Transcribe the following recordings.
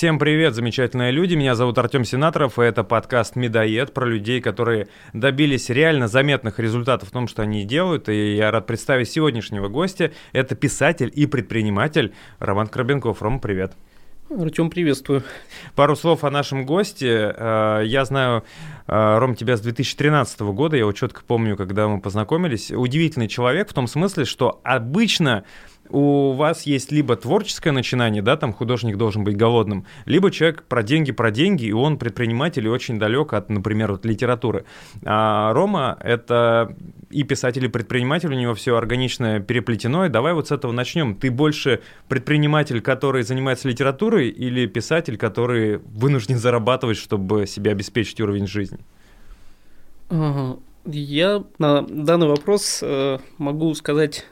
Всем привет, замечательные люди. Меня зовут Артем Сенаторов, и это подкаст «Медоед» про людей, которые добились реально заметных результатов в том, что они делают. И я рад представить сегодняшнего гостя. Это писатель и предприниматель Роман Крабенков. Рома, привет. Артем, приветствую. Пару слов о нашем госте. Э, я знаю, э, Ром, тебя с 2013 года, я вот четко помню, когда мы познакомились. Удивительный человек в том смысле, что обычно у вас есть либо творческое начинание, да, там художник должен быть голодным, либо человек про деньги, про деньги, и он предприниматель и очень далек от, например, вот литературы. А Рома — это и писатель, и предприниматель, у него все органично переплетено, и давай вот с этого начнем. Ты больше предприниматель, который занимается литературой, или писатель, который вынужден зарабатывать, чтобы себе обеспечить уровень жизни? Я на данный вопрос э, могу сказать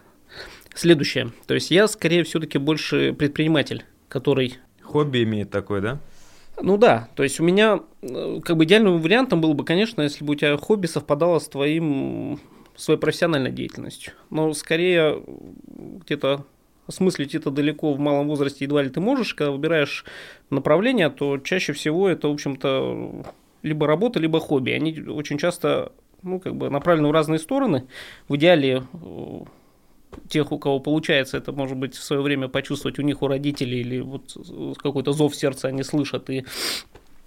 следующее. То есть я скорее все-таки больше предприниматель, который... Хобби имеет такое, да? Ну да, то есть у меня э, как бы идеальным вариантом было бы, конечно, если бы у тебя хобби совпадало с твоим своей профессиональной деятельностью. Но скорее где-то осмыслить это далеко в малом возрасте едва ли ты можешь, когда выбираешь направление, то чаще всего это, в общем-то, либо работа, либо хобби. Они очень часто ну, как бы направлены в разные стороны. В идеале э, тех, у кого получается это, может быть, в свое время почувствовать у них, у родителей, или вот какой-то зов сердца они слышат и,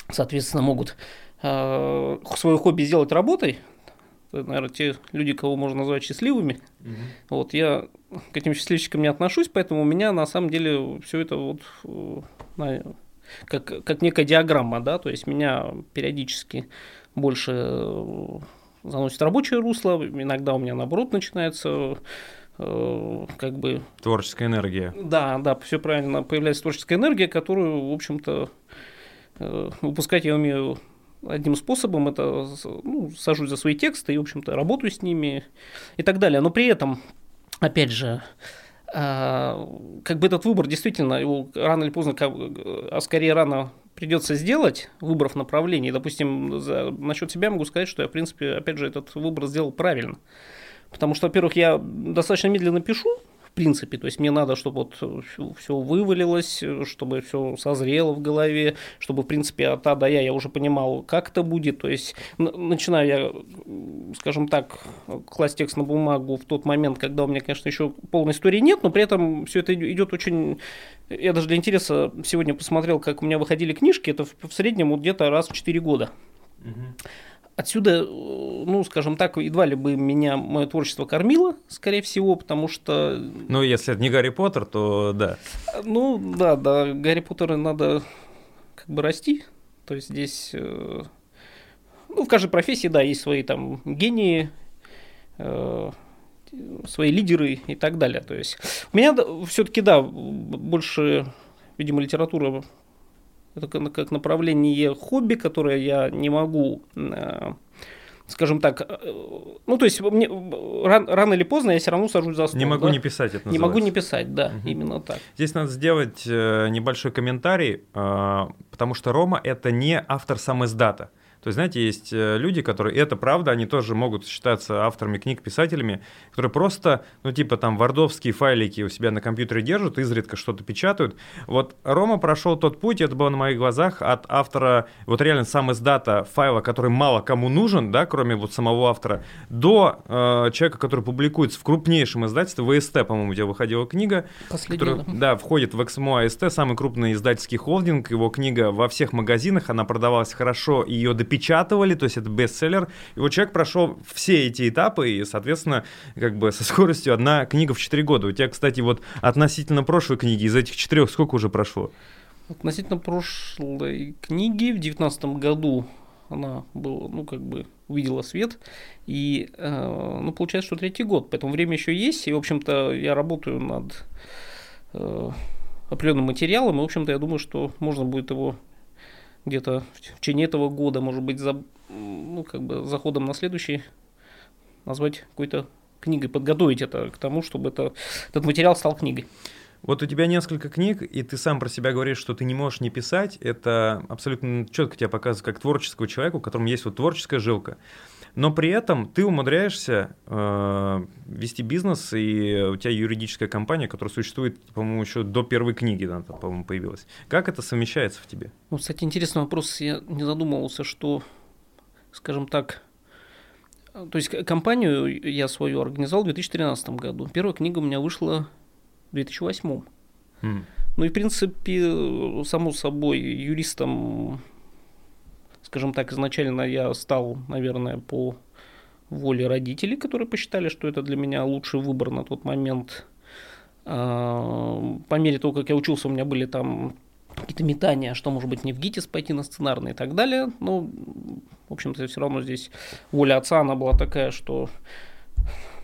соответственно, могут э, свое хобби сделать работой, это, наверное, те люди, кого можно назвать счастливыми. Угу. Вот я к этим счастливчикам не отношусь, поэтому у меня на самом деле все это вот э, как, как некая диаграмма, да, то есть меня периодически больше заносит рабочее русло, иногда у меня наоборот начинается как бы... Творческая энергия. Да, да, все правильно. Появляется творческая энергия, которую, в общем-то, э, выпускать я умею одним способом, это ну, сажусь за свои тексты и, в общем-то, работаю с ними и так далее. Но при этом, опять же, э, как бы этот выбор действительно его рано или поздно, а скорее рано придется сделать, выбрав направление. Допустим, за, насчет себя могу сказать, что я, в принципе, опять же, этот выбор сделал правильно. Потому что, во-первых, я достаточно медленно пишу, в принципе, то есть мне надо, чтобы вот все вывалилось, чтобы все созрело в голове, чтобы, в принципе, от А до Я я уже понимал, как это будет. То есть начинаю я, скажем так, класть текст на бумагу в тот момент, когда у меня, конечно, еще полной истории нет, но при этом все это идет очень... Я даже для интереса сегодня посмотрел, как у меня выходили книжки, это в среднем вот где-то раз в 4 года. Угу. Отсюда, ну, скажем так, едва ли бы меня мое творчество кормило, скорее всего, потому что... Ну, если это не Гарри Поттер, то да. Ну, да, да, Гарри Поттера надо как бы расти. То есть здесь, э, ну, в каждой профессии, да, есть свои там гении, э, свои лидеры и так далее. То есть у меня все-таки, да, больше, видимо, литература это как направление хобби, которое я не могу э, скажем так, э, ну то есть мне, рано, рано или поздно я все равно сажусь за стол. Не могу да? не писать это. Не могу не писать, да, угу. именно так. Здесь надо сделать э, небольшой комментарий, потому что Рома это не автор сам издата. То есть, знаете, есть э, люди, которые, и это правда, они тоже могут считаться авторами книг, писателями, которые просто, ну, типа там вардовские файлики у себя на компьютере держат, изредка что-то печатают. Вот Рома прошел тот путь, это было на моих глазах, от автора, вот реально сам издата файла, который мало кому нужен, да, кроме вот самого автора, до э, человека, который публикуется в крупнейшем издательстве, ВСТ, по-моему, где выходила книга. Последняя. Которая, да, входит в XMO АСТ, самый крупный издательский холдинг, его книга во всех магазинах, она продавалась хорошо, ее допечатали печатывали, то есть это бестселлер. И вот человек прошел все эти этапы, и, соответственно, как бы со скоростью одна книга в 4 года. У тебя, кстати, вот относительно прошлой книги, из этих четырех сколько уже прошло? Относительно прошлой книги в 2019 году она была, ну, как бы увидела свет. И, э, ну, получается, что третий год. Поэтому время еще есть. И, в общем-то, я работаю над э, определенным материалом. И, в общем-то, я думаю, что можно будет его где-то в течение этого года, может быть, за, ну, как бы заходом на следующий назвать какой-то книгой, подготовить это к тому, чтобы это, этот материал стал книгой. Вот у тебя несколько книг, и ты сам про себя говоришь, что ты не можешь не писать. Это абсолютно четко тебя показывает как творческого человека, у которого есть вот творческая жилка. Но при этом ты умудряешься э, вести бизнес, и у тебя юридическая компания, которая существует, по-моему, еще до первой книги, да, по-моему, появилась. Как это совмещается в тебе? Ну, кстати, интересный вопрос. Я не задумывался, что, скажем так, то есть компанию я свою организовал в 2013 году. Первая книга у меня вышла в 2008. Mm. Ну и, в принципе, само собой, юристом, скажем так, изначально я стал, наверное, по воле родителей, которые посчитали, что это для меня лучший выбор на тот момент. А, по мере того, как я учился, у меня были там какие-то метания, что может быть не в ГИТИС пойти на сценарный и так далее. Но, в общем-то, все равно здесь воля отца, она была такая, что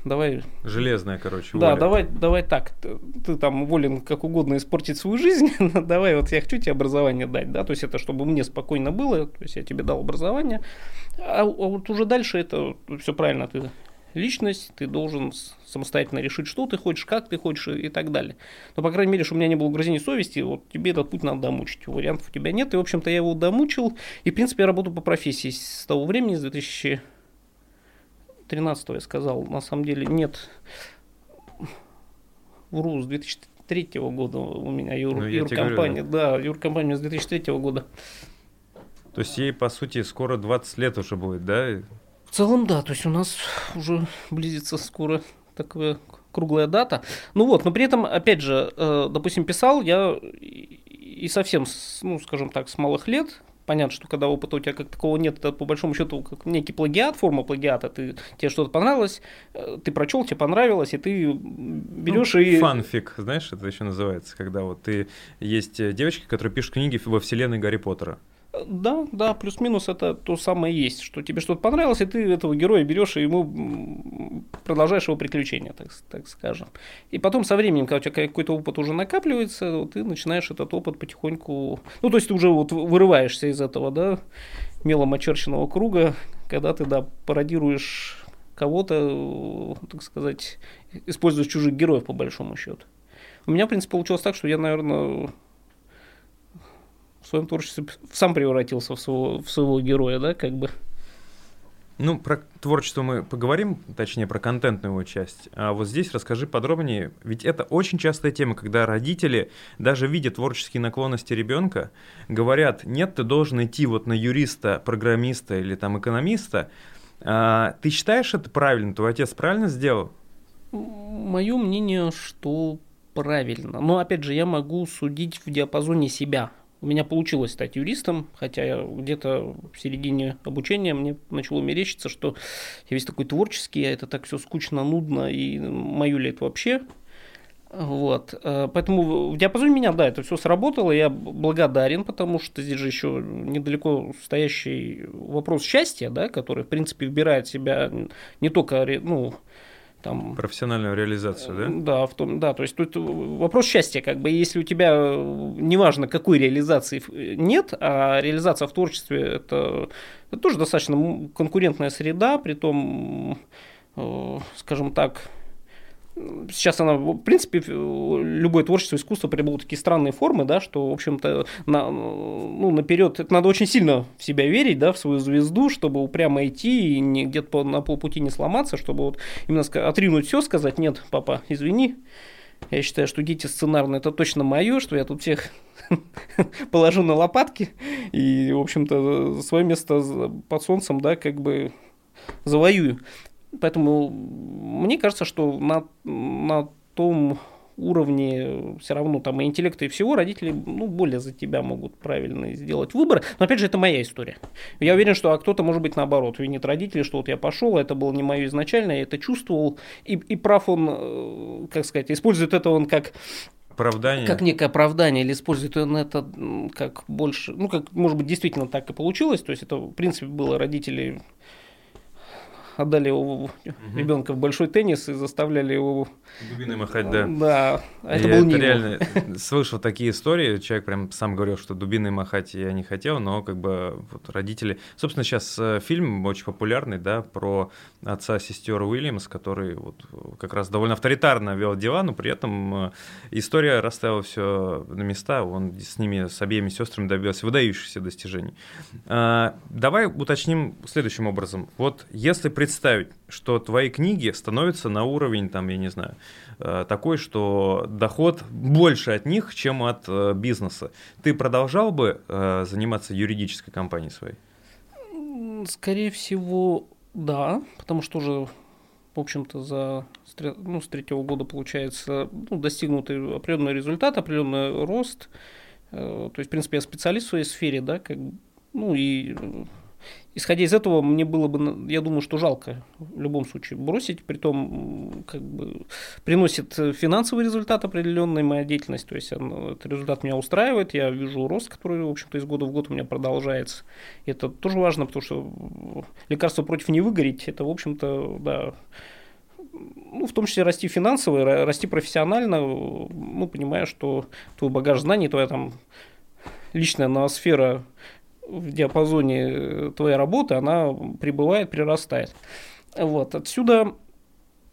давай... Железная, короче, Да, воля. давай, давай так, ты, ты там волен как угодно испортить свою жизнь, но давай вот я хочу тебе образование дать, да, то есть это чтобы мне спокойно было, то есть я тебе дал образование, а, а вот уже дальше это все правильно, ты личность, ты должен самостоятельно решить, что ты хочешь, как ты хочешь и так далее. Но, по крайней мере, чтобы у меня не было угрызений совести, вот тебе этот путь надо домучить. Вариантов у тебя нет. И, в общем-то, я его домучил. И, в принципе, я работаю по профессии с того времени, с 2013 я сказал. На самом деле нет. Вру, с 2003 года у меня юр, ну, юркомпания. Говорю, да. да, юркомпания с 2003 года. То есть ей, по сути, скоро 20 лет уже будет, да? В целом, да, то есть у нас уже близится скоро такая круглая дата. Ну вот, но при этом, опять же, э, допустим, писал я и совсем, ну, скажем так, с малых лет, понятно, что когда опыта у тебя как такого нет, это по большому счету как некий плагиат, форма плагиата. Ты, тебе что-то понравилось, э, ты прочел, тебе понравилось, и ты берешь ну, и... Фанфик, знаешь, это еще называется, когда вот ты... Есть девочки, которые пишут книги во вселенной Гарри Поттера. Да, да, плюс-минус это то самое есть, что тебе что-то понравилось, и ты этого героя берешь и ему продолжаешь его приключения, так, так скажем. И потом со временем, когда у тебя какой-то опыт уже накапливается, ты начинаешь этот опыт потихоньку... Ну, то есть ты уже вот вырываешься из этого, да, мелом очерченного круга, когда ты, да, пародируешь кого-то, так сказать, используешь чужих героев, по большому счету. У меня, в принципе, получилось так, что я, наверное, в своем творчестве сам превратился в своего, в своего героя, да, как бы. Ну, про творчество мы поговорим, точнее, про контентную его часть. А вот здесь расскажи подробнее, ведь это очень частая тема, когда родители, даже видя творческие наклонности ребенка, говорят, нет, ты должен идти вот на юриста, программиста или там экономиста. А, ты считаешь это правильно? Твой отец правильно сделал? Мое мнение, что правильно. Но, опять же, я могу судить в диапазоне себя. У меня получилось стать юристом, хотя где-то в середине обучения мне начало мерещиться, что я весь такой творческий, а это так все скучно, нудно, и мою ли это вообще. Вот. Э, поэтому в диапазоне меня, да, это все сработало, я благодарен, потому что здесь же еще недалеко стоящий вопрос счастья, да, который, в принципе, выбирает себя не только ну, там... Профессиональную реализацию, да? Да, в том, да, то есть тут вопрос счастья, как бы, если у тебя, неважно, какой реализации нет, а реализация в творчестве это, это тоже достаточно конкурентная среда, при том, э, скажем так, сейчас она, в принципе, любое творчество, искусство приобрело такие странные формы, да, что, в общем-то, на, ну, наперед, это надо очень сильно в себя верить, да, в свою звезду, чтобы упрямо идти и не, где-то на полпути не сломаться, чтобы вот именно отринуть все, сказать, нет, папа, извини, я считаю, что дети сценарные это точно мое, что я тут всех положу на лопатки и, в общем-то, свое место под солнцем, да, как бы завоюю. Поэтому мне кажется, что на, на том уровне все равно там и интеллекта и всего родители ну, более за тебя могут правильно сделать выбор. Но опять же, это моя история. Я уверен, что а кто-то может быть наоборот, винит родителей, что вот я пошел, это было не мое изначально, я это чувствовал. И, и прав он, э, как сказать, использует это он как оправдание. Как некое оправдание, или использует он это как больше, ну, как, может быть, действительно так и получилось, то есть это, в принципе, было родители отдали его угу. ребенка в большой теннис и заставляли его... Дубиной махать, да. Да, а это я был не реально слышал такие истории, человек прям сам говорил, что дубиной махать я не хотел, но как бы вот родители... Собственно, сейчас э, фильм очень популярный, да, про отца сестер Уильямс, который вот как раз довольно авторитарно вел дела, но при этом э, история расставила все на места, он с ними, с обеими сестрами добился выдающихся достижений. А, давай уточним следующим образом. Вот если представить, что твои книги становятся на уровень, там, я не знаю, э, такой, что доход больше от них, чем от э, бизнеса, ты продолжал бы заниматься юридической компанией своей? Скорее всего, да, потому что уже, в общем-то, за ну, с третьего года получается ну, достигнутый определенный результат, определенный рост. Э, то есть, в принципе, я специалист в своей сфере, да, как, ну и исходя из этого, мне было бы, я думаю, что жалко в любом случае бросить, при том, как бы приносит финансовый результат определенный моя деятельность, то есть он, этот результат меня устраивает, я вижу рост, который, в общем-то, из года в год у меня продолжается. Это тоже важно, потому что лекарство против не выгореть, это, в общем-то, да, ну, в том числе расти финансово, расти профессионально, ну, понимая, что твой багаж знаний, твоя там личная ноосфера в диапазоне э, твоей работы, она прибывает, прирастает. Вот, отсюда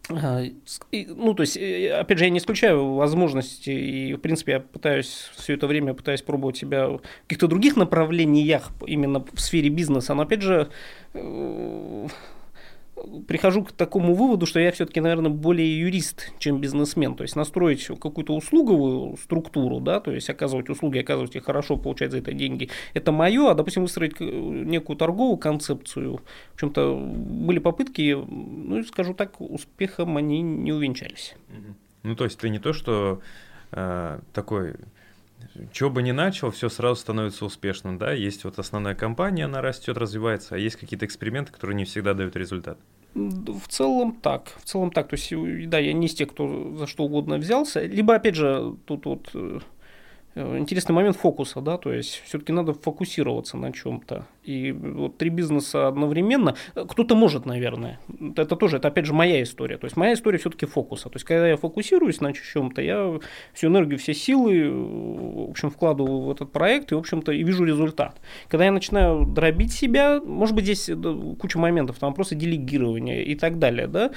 а, ну, то есть, э, опять же, я не исключаю возможности, и, в принципе, я пытаюсь все это время пытаюсь пробовать себя в каких-то других направлениях, именно в сфере бизнеса, но, опять же, э, прихожу к такому выводу, что я все-таки, наверное, более юрист, чем бизнесмен. То есть настроить какую-то услуговую структуру, да, то есть оказывать услуги, оказывать их хорошо, получать за это деньги, это мое, а, допустим, выстроить некую торговую концепцию. В общем-то, были попытки, ну, скажу так, успехом они не увенчались. Ну, то есть ты не то, что э, такой чего бы ни начал, все сразу становится успешным, да, есть вот основная компания, она растет, развивается, а есть какие-то эксперименты, которые не всегда дают результат. В целом так, в целом так, то есть, да, я не из тех, кто за что угодно взялся, либо, опять же, тут вот э, Э, интересный момент фокуса, да, то есть все-таки надо фокусироваться на чем-то. И вот три бизнеса одновременно, э, кто-то может, наверное, это тоже, это опять же моя история, то есть моя история все-таки фокуса, то есть когда я фокусируюсь на чем-то, я всю энергию, все силы, э, в общем, вкладываю в этот проект и, в общем-то, и вижу результат. Когда я начинаю дробить себя, может быть, здесь куча моментов, там вопросы делегирования и так далее, да,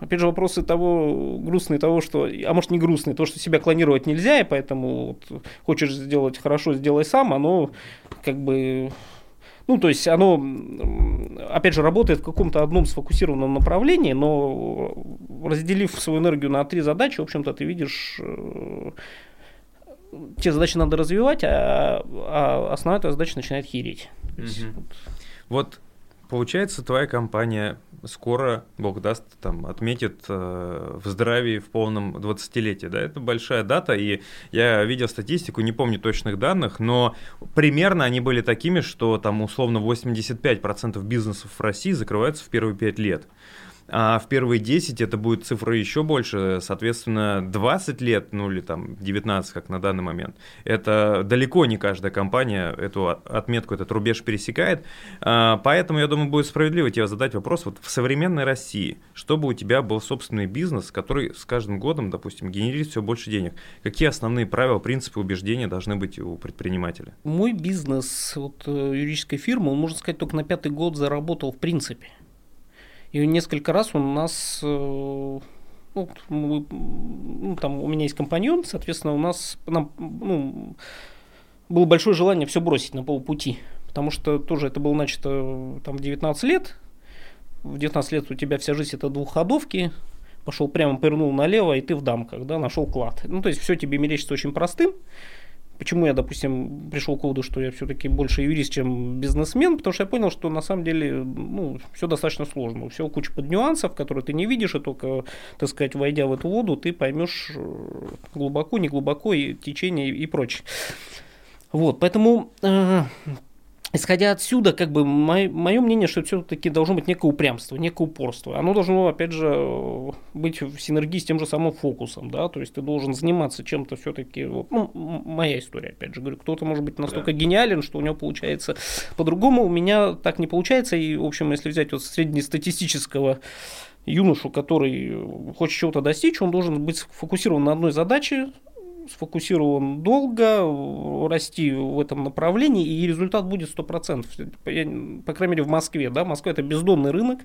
опять же, вопросы того, грустные того, что, а может не грустные, то, что себя клонировать нельзя, и поэтому вот, хочешь сделать хорошо, сделай сам, оно как бы ну, то есть оно, опять же, работает в каком-то одном сфокусированном направлении, но разделив свою энергию на три задачи, в общем-то, ты видишь, э, те задачи надо развивать, а, а основная твоя задача начинает хереть. Угу. Вот. вот Получается, твоя компания скоро, бог даст, там, отметит э, в здравии в полном 20-летии. Да? Это большая дата, и я видел статистику, не помню точных данных, но примерно они были такими, что там условно 85% бизнесов в России закрываются в первые 5 лет а в первые 10 это будет цифра еще больше, соответственно, 20 лет, ну или там 19, как на данный момент. Это далеко не каждая компания эту отметку, этот рубеж пересекает, а, поэтому, я думаю, будет справедливо тебе задать вопрос, вот в современной России, чтобы у тебя был собственный бизнес, который с каждым годом, допустим, генерирует все больше денег, какие основные правила, принципы, убеждения должны быть у предпринимателя? Мой бизнес, вот э, юридической фирмы, он, можно сказать, только на пятый год заработал в принципе. И несколько раз у нас э, ну, мы, ну, там у меня есть компаньон, соответственно, у нас нам, ну, было большое желание все бросить на полпути, потому что тоже это было начато там в 19 лет, в 19 лет у тебя вся жизнь это двухходовки, пошел прямо, повернул налево, и ты в дамках, да, нашел клад. Ну, то есть все тебе мерещится очень простым, Почему я, допустим, пришел к выводу, что я все-таки больше юрист, чем бизнесмен? Потому что я понял, что на самом деле ну, все достаточно сложно. Все куча под нюансов, которые ты не видишь, и только, так сказать, войдя в эту воду, ты поймешь э, глубоко, не глубоко, и течение и прочее. Вот, поэтому э, исходя отсюда, как бы мое, мнение, что все-таки должно быть некое упрямство, некое упорство. Оно должно, опять же, быть в синергии с тем же самым фокусом, да, то есть ты должен заниматься чем-то все-таки, вот, ну, моя история, опять же, говорю, кто-то может быть настолько да. гениален, что у него получается по-другому, у меня так не получается, и, в общем, если взять вот среднестатистического юношу, который хочет чего-то достичь, он должен быть сфокусирован на одной задаче, сфокусирован долго, расти в этом направлении, и результат будет 100%. По крайней мере, в Москве. Да? Москва – это бездонный рынок.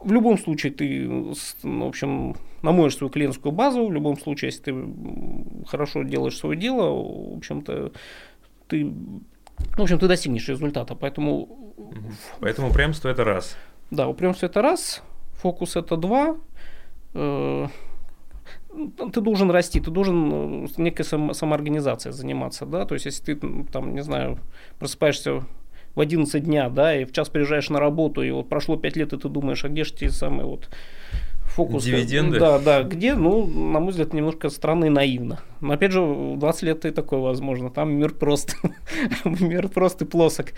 В любом случае ты, в общем, намоешь свою клиентскую базу, в любом случае, если ты хорошо делаешь свое дело, в общем-то, ты, в общем, ты достигнешь результата. Поэтому... Поэтому упрямство – это раз. Да, упрямство – это раз, фокус – это два, э, ты должен расти, ты должен э, некой сам, самоорганизацией заниматься, да, то есть если ты там, не знаю, просыпаешься в 11 дня, да, и в час приезжаешь на работу, и вот прошло 5 лет, и ты думаешь, а где же те самые вот фокусы? Дивиденды? Да, да, где, ну, на мой взгляд, немножко странно и наивно. Но опять же, в 20 лет и такое возможно, там мир прост, мир прост и плосок.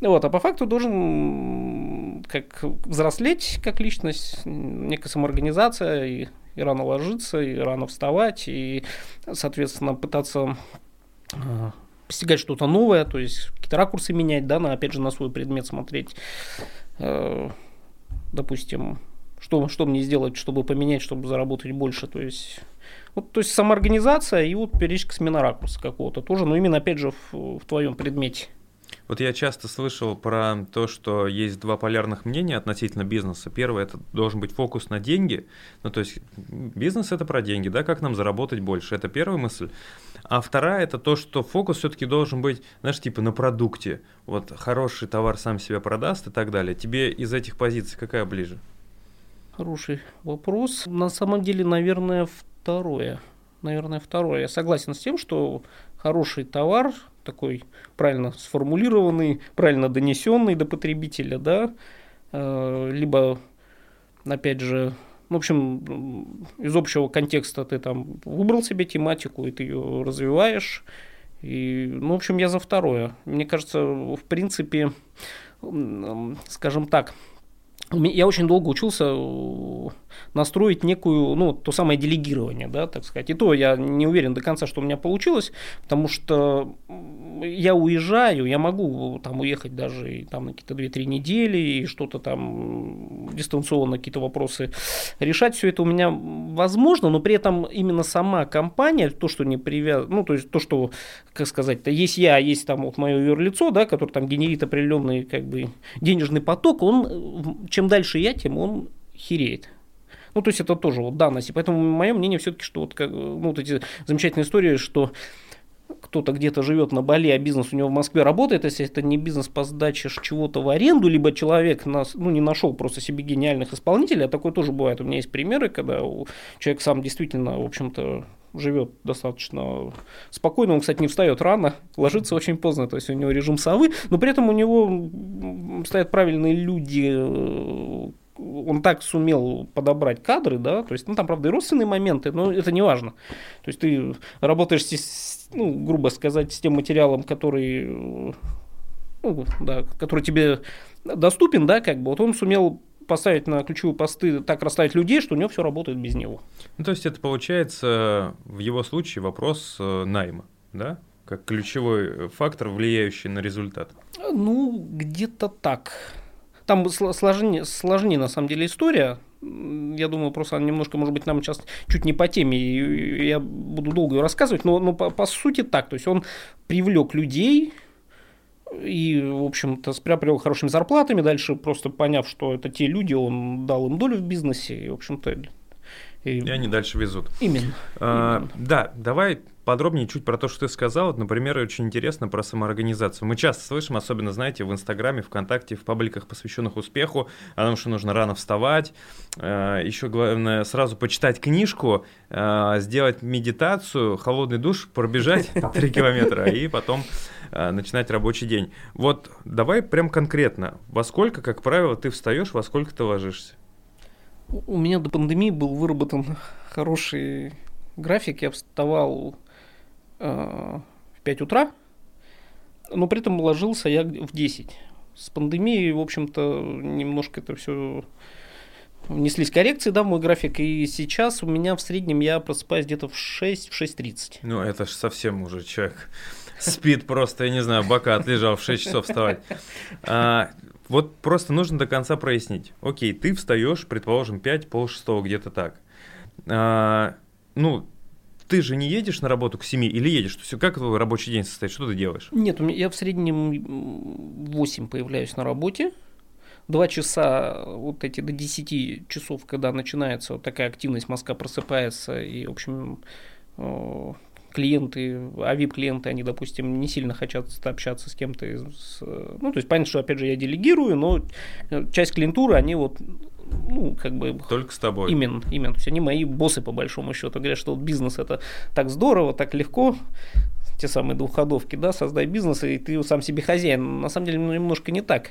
Вот, а по факту должен как взрослеть как личность, некая самоорганизация и и рано ложиться, и рано вставать, и, соответственно, пытаться а, постигать что-то новое, то есть какие-то ракурсы менять, да, на, опять же, на свой предмет смотреть. Э, допустим, что, что мне сделать, чтобы поменять, чтобы заработать больше, то есть вот, то есть самоорганизация и вот периодически смена ракурса какого-то тоже, но именно опять же в, в твоем предмете. Вот я часто слышал про то, что есть два полярных мнения относительно бизнеса. Первое это должен быть фокус на деньги. Ну, то есть бизнес это про деньги, да, как нам заработать больше. Это первая мысль. А вторая это то, что фокус все-таки должен быть, знаешь, типа на продукте. Вот хороший товар сам себя продаст и так далее. Тебе из этих позиций какая ближе? Хороший вопрос. На самом деле, наверное, второе. Наверное, второе. Я согласен с тем, что хороший товар такой правильно сформулированный, правильно донесенный до потребителя, да, э, либо, опять же, в общем, из общего контекста ты там выбрал себе тематику, и ты ее развиваешь. И, ну, в общем, я за второе. Мне кажется, в принципе, скажем так, я очень долго учился настроить некую, ну, то самое делегирование, да, так сказать. И то я не уверен до конца, что у меня получилось, потому что я уезжаю, я могу там уехать даже и, там на какие-то 2-3 недели и что-то там дистанционно какие-то вопросы решать. Все это у меня возможно, но при этом именно сама компания, то, что не привязано, ну, то есть то, что, как сказать, то есть я, есть там вот мое юрлицо, да, который там генерит определенный как бы денежный поток, он чем дальше я, тем он хереет. Ну, то есть это тоже вот данность. И поэтому мое мнение все-таки, что вот, как, ну, вот эти замечательные истории, что кто-то где-то живет на Бали, а бизнес у него в Москве работает, если это не бизнес по сдаче чего-то в аренду, либо человек нас, ну, не нашел просто себе гениальных исполнителей, а такое тоже бывает. У меня есть примеры, когда человек сам действительно, в общем-то, живет достаточно спокойно. Он, кстати, не встает рано, ложится очень поздно, то есть у него режим совы, но при этом у него стоят правильные люди, э, он так сумел подобрать кадры, да, то есть, ну, там, правда, и родственные моменты, но это не важно. То есть ты работаешь, с, ну, грубо сказать, с тем материалом, который, ну, да, который тебе доступен, да, как бы, вот он сумел поставить на ключевые посты, так расставить людей, что у него все работает без него. Ну, то есть это получается в его случае вопрос э, найма, да? Как ключевой фактор, влияющий на результат. Ну, где-то так. Там сложнее, сложнее на самом деле история. Я думаю, просто она немножко, может быть, нам сейчас чуть не по теме, и я буду долго ее рассказывать, но, но по, по сути так. То есть он привлек людей, и, в общем-то, приобрел хорошими зарплатами. Дальше, просто поняв, что это те люди, он дал им долю в бизнесе. И, в общем-то, и, и они дальше везут. Именно, а, именно. Да, давай подробнее чуть про то, что ты сказал. Вот, например, очень интересно про самоорганизацию. Мы часто слышим, особенно, знаете, в Инстаграме, ВКонтакте, в пабликах, посвященных успеху, о том, что нужно рано вставать. А, Еще главное, сразу почитать книжку, а, сделать медитацию, холодный душ, пробежать 3 километра и потом а, начинать рабочий день. Вот давай прям конкретно, во сколько, как правило, ты встаешь, во сколько ты ложишься? У меня до пандемии был выработан хороший график. Я вставал э, в 5 утра но при этом ложился я в 10. С пандемией, в общем-то, немножко это все внеслись коррекции, да, в мой график, и сейчас у меня в среднем я просыпаюсь где-то в 6, в 6.30. Ну, это же совсем уже человек спит просто, я не знаю, бока отлежал в 6 часов вставать. А, вот просто нужно до конца прояснить. Окей, ты встаешь, предположим, 5, пол шестого, где-то так. А, ну, ты же не едешь на работу к 7 или едешь? То есть, как твой рабочий день состоит? Что ты делаешь? Нет, я в среднем 8 появляюсь на работе. Два часа, вот эти до 10 часов, когда начинается вот такая активность, мозга просыпается, и, в общем, клиенты, а VIP-клиенты, они, допустим, не сильно хотят общаться с кем-то. Из, ну, то есть, понятно, что, опять же, я делегирую, но часть клиентуры, они вот ну, как бы... Только с тобой. Именно, именно. То есть они мои боссы, по большому счету, говорят, что вот бизнес это так здорово, так легко, те самые двухходовки, да, создай бизнес, и ты сам себе хозяин. На самом деле, ну, немножко не так.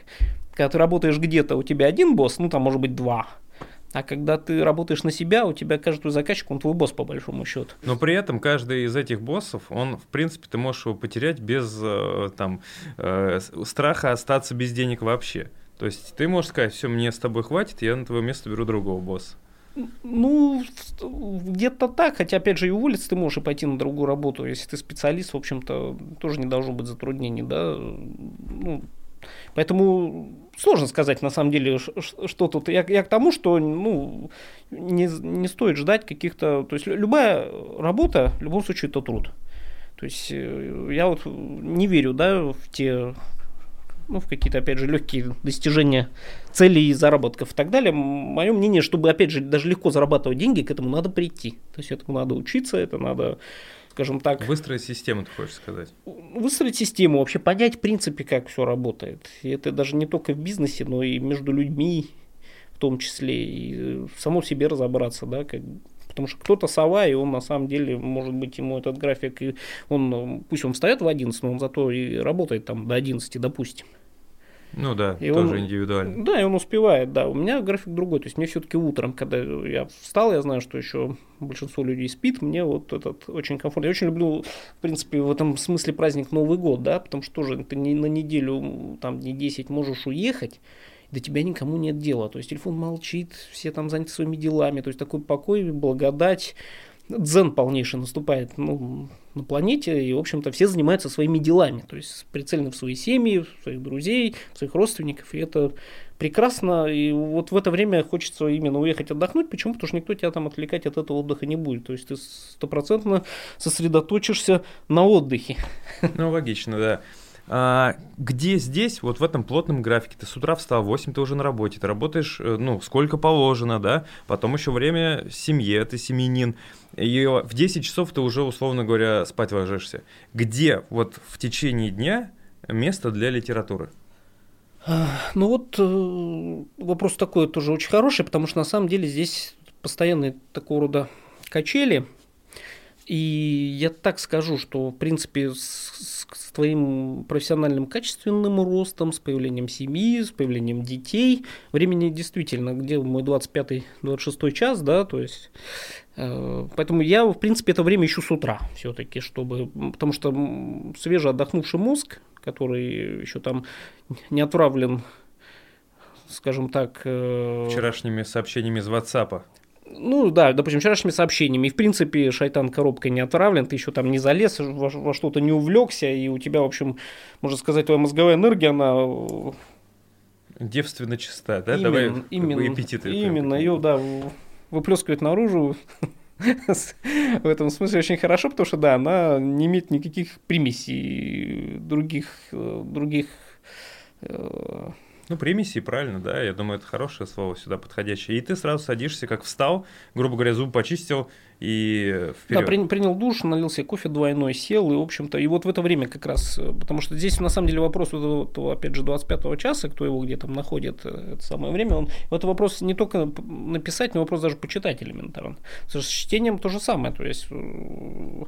Когда ты работаешь где-то, у тебя один босс, ну, там может быть два, а когда ты работаешь на себя, у тебя каждый заказчик, он твой босс по большому счету. Но при этом каждый из этих боссов, он, в принципе, ты можешь его потерять без э, там, э, страха остаться без денег вообще. То есть ты можешь сказать, все, мне с тобой хватит, я на твое место беру другого босса. Ну, где-то так, хотя, опять же, и уволиться ты можешь и пойти на другую работу. Если ты специалист, в общем-то, тоже не должно быть затруднений, да. Ну, поэтому сложно сказать, на самом деле, что тут. Я, я к тому, что, ну, не, не стоит ждать каких-то... То есть, любая работа, в любом случае, это труд. То есть, э, я вот не верю, да, в те ну, в какие-то, опять же, легкие достижения целей и заработков и так далее. Мое мнение, чтобы, опять же, даже легко зарабатывать деньги, к этому надо прийти. То есть этому надо учиться, это надо скажем так... Выстроить систему, ты хочешь сказать? Выстроить систему, вообще понять в принципе, как все работает. И это даже не только в бизнесе, но и между людьми в том числе, и само в себе разобраться, да, как, потому что кто-то сова, и он на самом деле, может быть, ему этот график, и он, пусть он встает в 11, но он зато и работает там до 11, допустим. Ну да, и тоже он, индивидуально. Да, и он успевает, да. У меня график другой. То есть мне все-таки утром, когда я встал, я знаю, что еще большинство людей спит, мне вот этот очень комфортно. Я очень люблю, в принципе, в этом смысле праздник Новый год, да, потому что тоже ты не на неделю, там, не 10 можешь уехать, до тебя никому нет дела. То есть телефон молчит, все там заняты своими делами. То есть такой покой, благодать, дзен полнейший наступает ну, на планете, и, в общем-то, все занимаются своими делами, то есть прицельно в свои семьи, в своих друзей, в своих родственников, и это прекрасно, и вот в это время хочется именно уехать отдохнуть, почему? Потому что никто тебя там отвлекать от этого отдыха не будет, то есть ты стопроцентно сосредоточишься на отдыхе. Ну, логично, да. А, где здесь, вот в этом плотном графике, ты с утра встал, в 8 ты уже на работе, ты работаешь, э, ну, сколько положено, да, потом еще время семье, ты семьянин, и в 10 часов ты уже, условно говоря, спать ложишься. Где вот в течение дня место для литературы? Ну вот э, вопрос такой тоже очень хороший, потому что на самом деле здесь постоянные такого рода качели, и я так скажу, что, в принципе, с, с твоим профессиональным качественным ростом, с появлением семьи, с появлением детей, времени действительно, где мой 25-26 час, да, то есть, э, поэтому я, в принципе, это время ищу с утра все-таки, чтобы, потому что свежий отдохнувший мозг, который еще там не отправлен скажем так... Э, Вчерашними сообщениями из WhatsApp ну да, допустим, вчерашними сообщениями, и в принципе шайтан коробкой не отравлен, ты еще там не залез, во, во что-то не увлекся, и у тебя, в общем, можно сказать, твоя мозговая энергия, она э, девственно чиста, да? Именно, Давай именно, эпитеты. Именно, ее, да, выплескивает наружу. В этом смысле очень хорошо, потому что, да, она не имеет никаких примесей других, э, других э, ну, примеси, правильно, да, я думаю, это хорошее слово сюда подходящее. И ты сразу садишься, как встал, грубо говоря, зуб почистил и вперед. Да, при, принял душ, налил себе кофе двойной, сел, и, в общем-то, и вот в это время как раз, э, потому что здесь, на самом деле, вопрос, вот, вот, опять же, 25-го часа, кто его где там находит, э, это самое время, он, это вопрос не только написать, но вопрос даже почитать элементарно. С чтением то же самое, то есть э,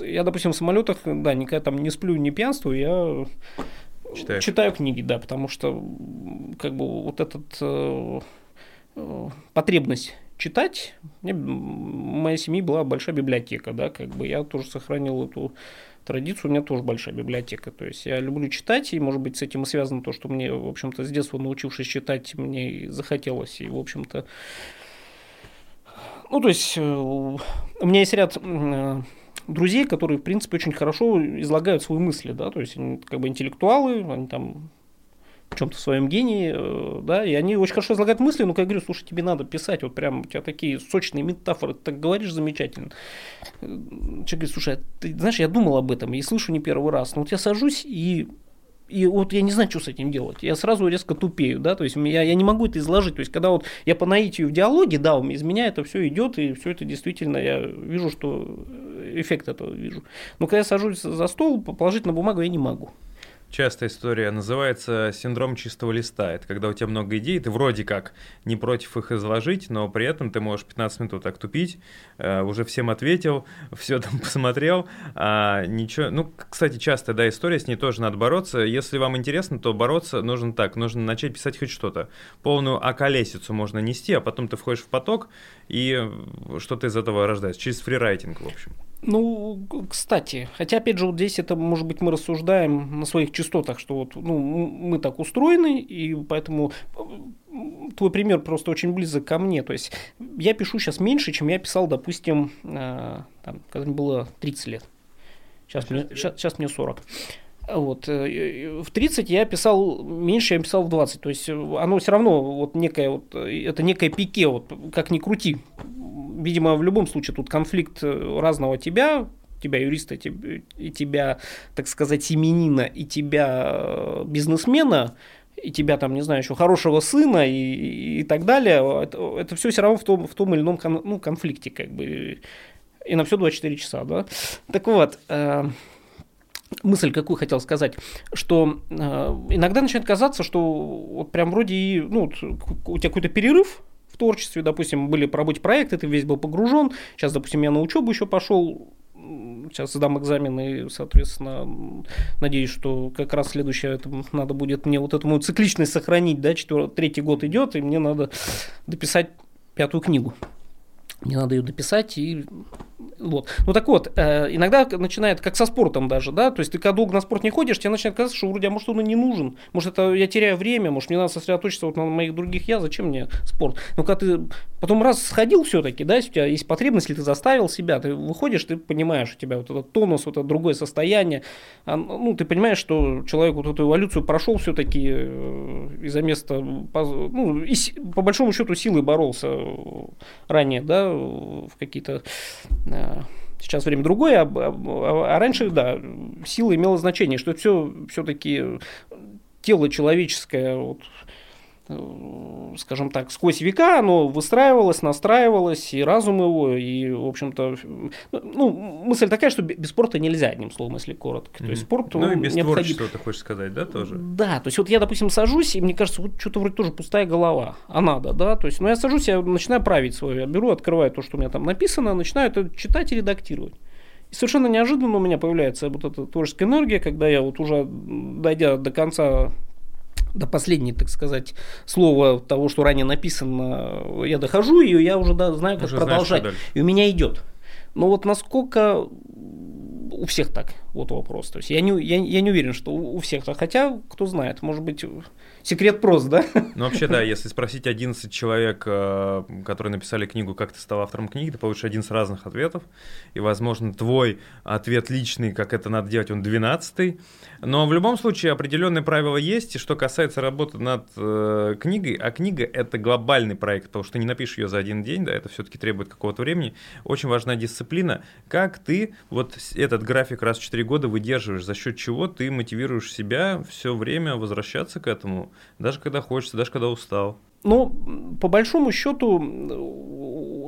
я, допустим, в самолетах, да, никогда там не сплю, не пьянствую, я Читаю. Читаю книги, да, потому что как бы вот этот э, э, потребность читать. У моей семьи была большая библиотека, да, как бы я тоже сохранил эту традицию, у меня тоже большая библиотека. То есть я люблю читать, и, может быть, с этим и связано то, что мне, в общем-то, с детства научившись читать, мне захотелось. И, в общем-то, ну, то есть, э, у меня есть ряд э, друзей, которые, в принципе, очень хорошо излагают свои мысли, да, то есть, они как бы интеллектуалы, они там в чем-то в своем гении, э, да, и они очень хорошо излагают мысли, но, как я говорю, слушай, тебе надо писать, вот прям у тебя такие сочные метафоры, ты так говоришь замечательно. Человек говорит, слушай, а ты знаешь, я думал об этом и слышу не первый раз, но вот я сажусь и и вот я не знаю, что с этим делать. Я сразу резко тупею, да, то есть я, я не могу это изложить. То есть, когда вот я по наитию в диалоге, да, из меня это все идет, и все это действительно, я вижу, что эффект этого вижу. Но когда я сажусь за стол, положить на бумагу я не могу частая история, называется синдром чистого листа. Это когда у тебя много идей, ты вроде как не против их изложить, но при этом ты можешь 15 минут так тупить, э, уже всем ответил, все там посмотрел, а ничего... Ну, кстати, частая, да, история, с ней тоже надо бороться. Если вам интересно, то бороться нужно так, нужно начать писать хоть что-то. Полную околесицу можно нести, а потом ты входишь в поток, и что-то из этого рождается, через фрирайтинг, в общем. Ну, кстати, хотя, опять же, вот здесь это, может быть, мы рассуждаем на своих частотах, что вот, ну, мы так устроены, и поэтому твой пример просто очень близок ко мне. То есть я пишу сейчас меньше, чем я писал, допустим, э, там, когда мне было 30 лет. Сейчас, а мне, сейчас, сейчас мне 40. Вот. Э, в 30 я писал меньше, я писал в 20. То есть оно все равно вот некое, вот, это некое пике, вот, как ни крути видимо, в любом случае тут конфликт э, разного тебя, тебя юриста, и тебя, так сказать, семенина, и тебя э, бизнесмена, и тебя там, не знаю, еще хорошего сына и, и так далее, это, это все все равно в том, в том или ином кон, ну, конфликте, как бы, и на все 24 часа, да. Так вот, э, мысль какую хотел сказать, что э, иногда начинает казаться, что вот прям вроде и, ну, у тебя какой-то перерыв, в творчестве, допустим, были по работе проекты, ты весь был погружен, сейчас, допустим, я на учебу еще пошел, сейчас сдам экзамен и, соответственно, надеюсь, что как раз следующее это надо будет мне вот эту мою цикличность сохранить, да, четвертый, третий год идет, и мне надо дописать пятую книгу. Мне надо ее дописать и вот. Ну так вот, э, иногда начинает, как со спортом даже, да, то есть ты когда долго на спорт не ходишь, тебе начинает казаться, что вроде, а может он и не нужен, может это я теряю время, может мне надо сосредоточиться вот на моих других я, зачем мне спорт? Но когда ты потом раз сходил все-таки, да, если у тебя есть потребность, если ты заставил себя, ты выходишь, ты понимаешь, у тебя вот этот тонус, вот это другое состояние, а, ну, ты понимаешь, что человек вот эту эволюцию прошел все-таки э, из-за места, ну, и, по большому счету силой боролся ранее, да, в какие-то э, Сейчас время другое, а, а, а раньше, да, сила имела значение, что все все-таки тело человеческое, вот, Э, скажем так, сквозь века оно выстраивалось, настраивалось, и разум его, и, в общем-то, ну, мысль такая, что без спорта нельзя, одним словом, если коротко. Mm-hmm. То есть спорт, Ну, и без необходим... творчества, ты хочешь сказать, да, тоже? Да, то есть вот я, допустим, сажусь, и мне кажется, вот что-то вроде тоже пустая голова, а надо, да, то есть, ну, я сажусь, я начинаю править свое, я беру, открываю то, что у меня там написано, начинаю это читать и редактировать. И совершенно неожиданно у меня появляется вот эта творческая энергия, когда я вот уже, дойдя до конца до последнего, так сказать, слова того, что ранее написано, я дохожу, и я уже да, знаю, как уже продолжать. Знаешь, и у меня идет. Но вот насколько у всех так, вот вопрос. То есть я не, я, я не уверен, что у всех так. Хотя, кто знает, может быть, секрет прост, да? Ну, вообще, да, если спросить 11 человек, э, которые написали книгу «Как ты стал автором книги», ты получишь 11 разных ответов. И, возможно, твой ответ личный, как это надо делать, он 12 Но в любом случае определенные правила есть. И что касается работы над э, книгой, а книга — это глобальный проект, потому что ты не напишешь ее за один день, да, это все-таки требует какого-то времени. Очень важна дисциплина. Как ты вот этот график раз в 4 года выдерживаешь, за счет чего ты мотивируешь себя все время возвращаться к этому, даже когда хочется, даже когда устал. Ну, по большому счету,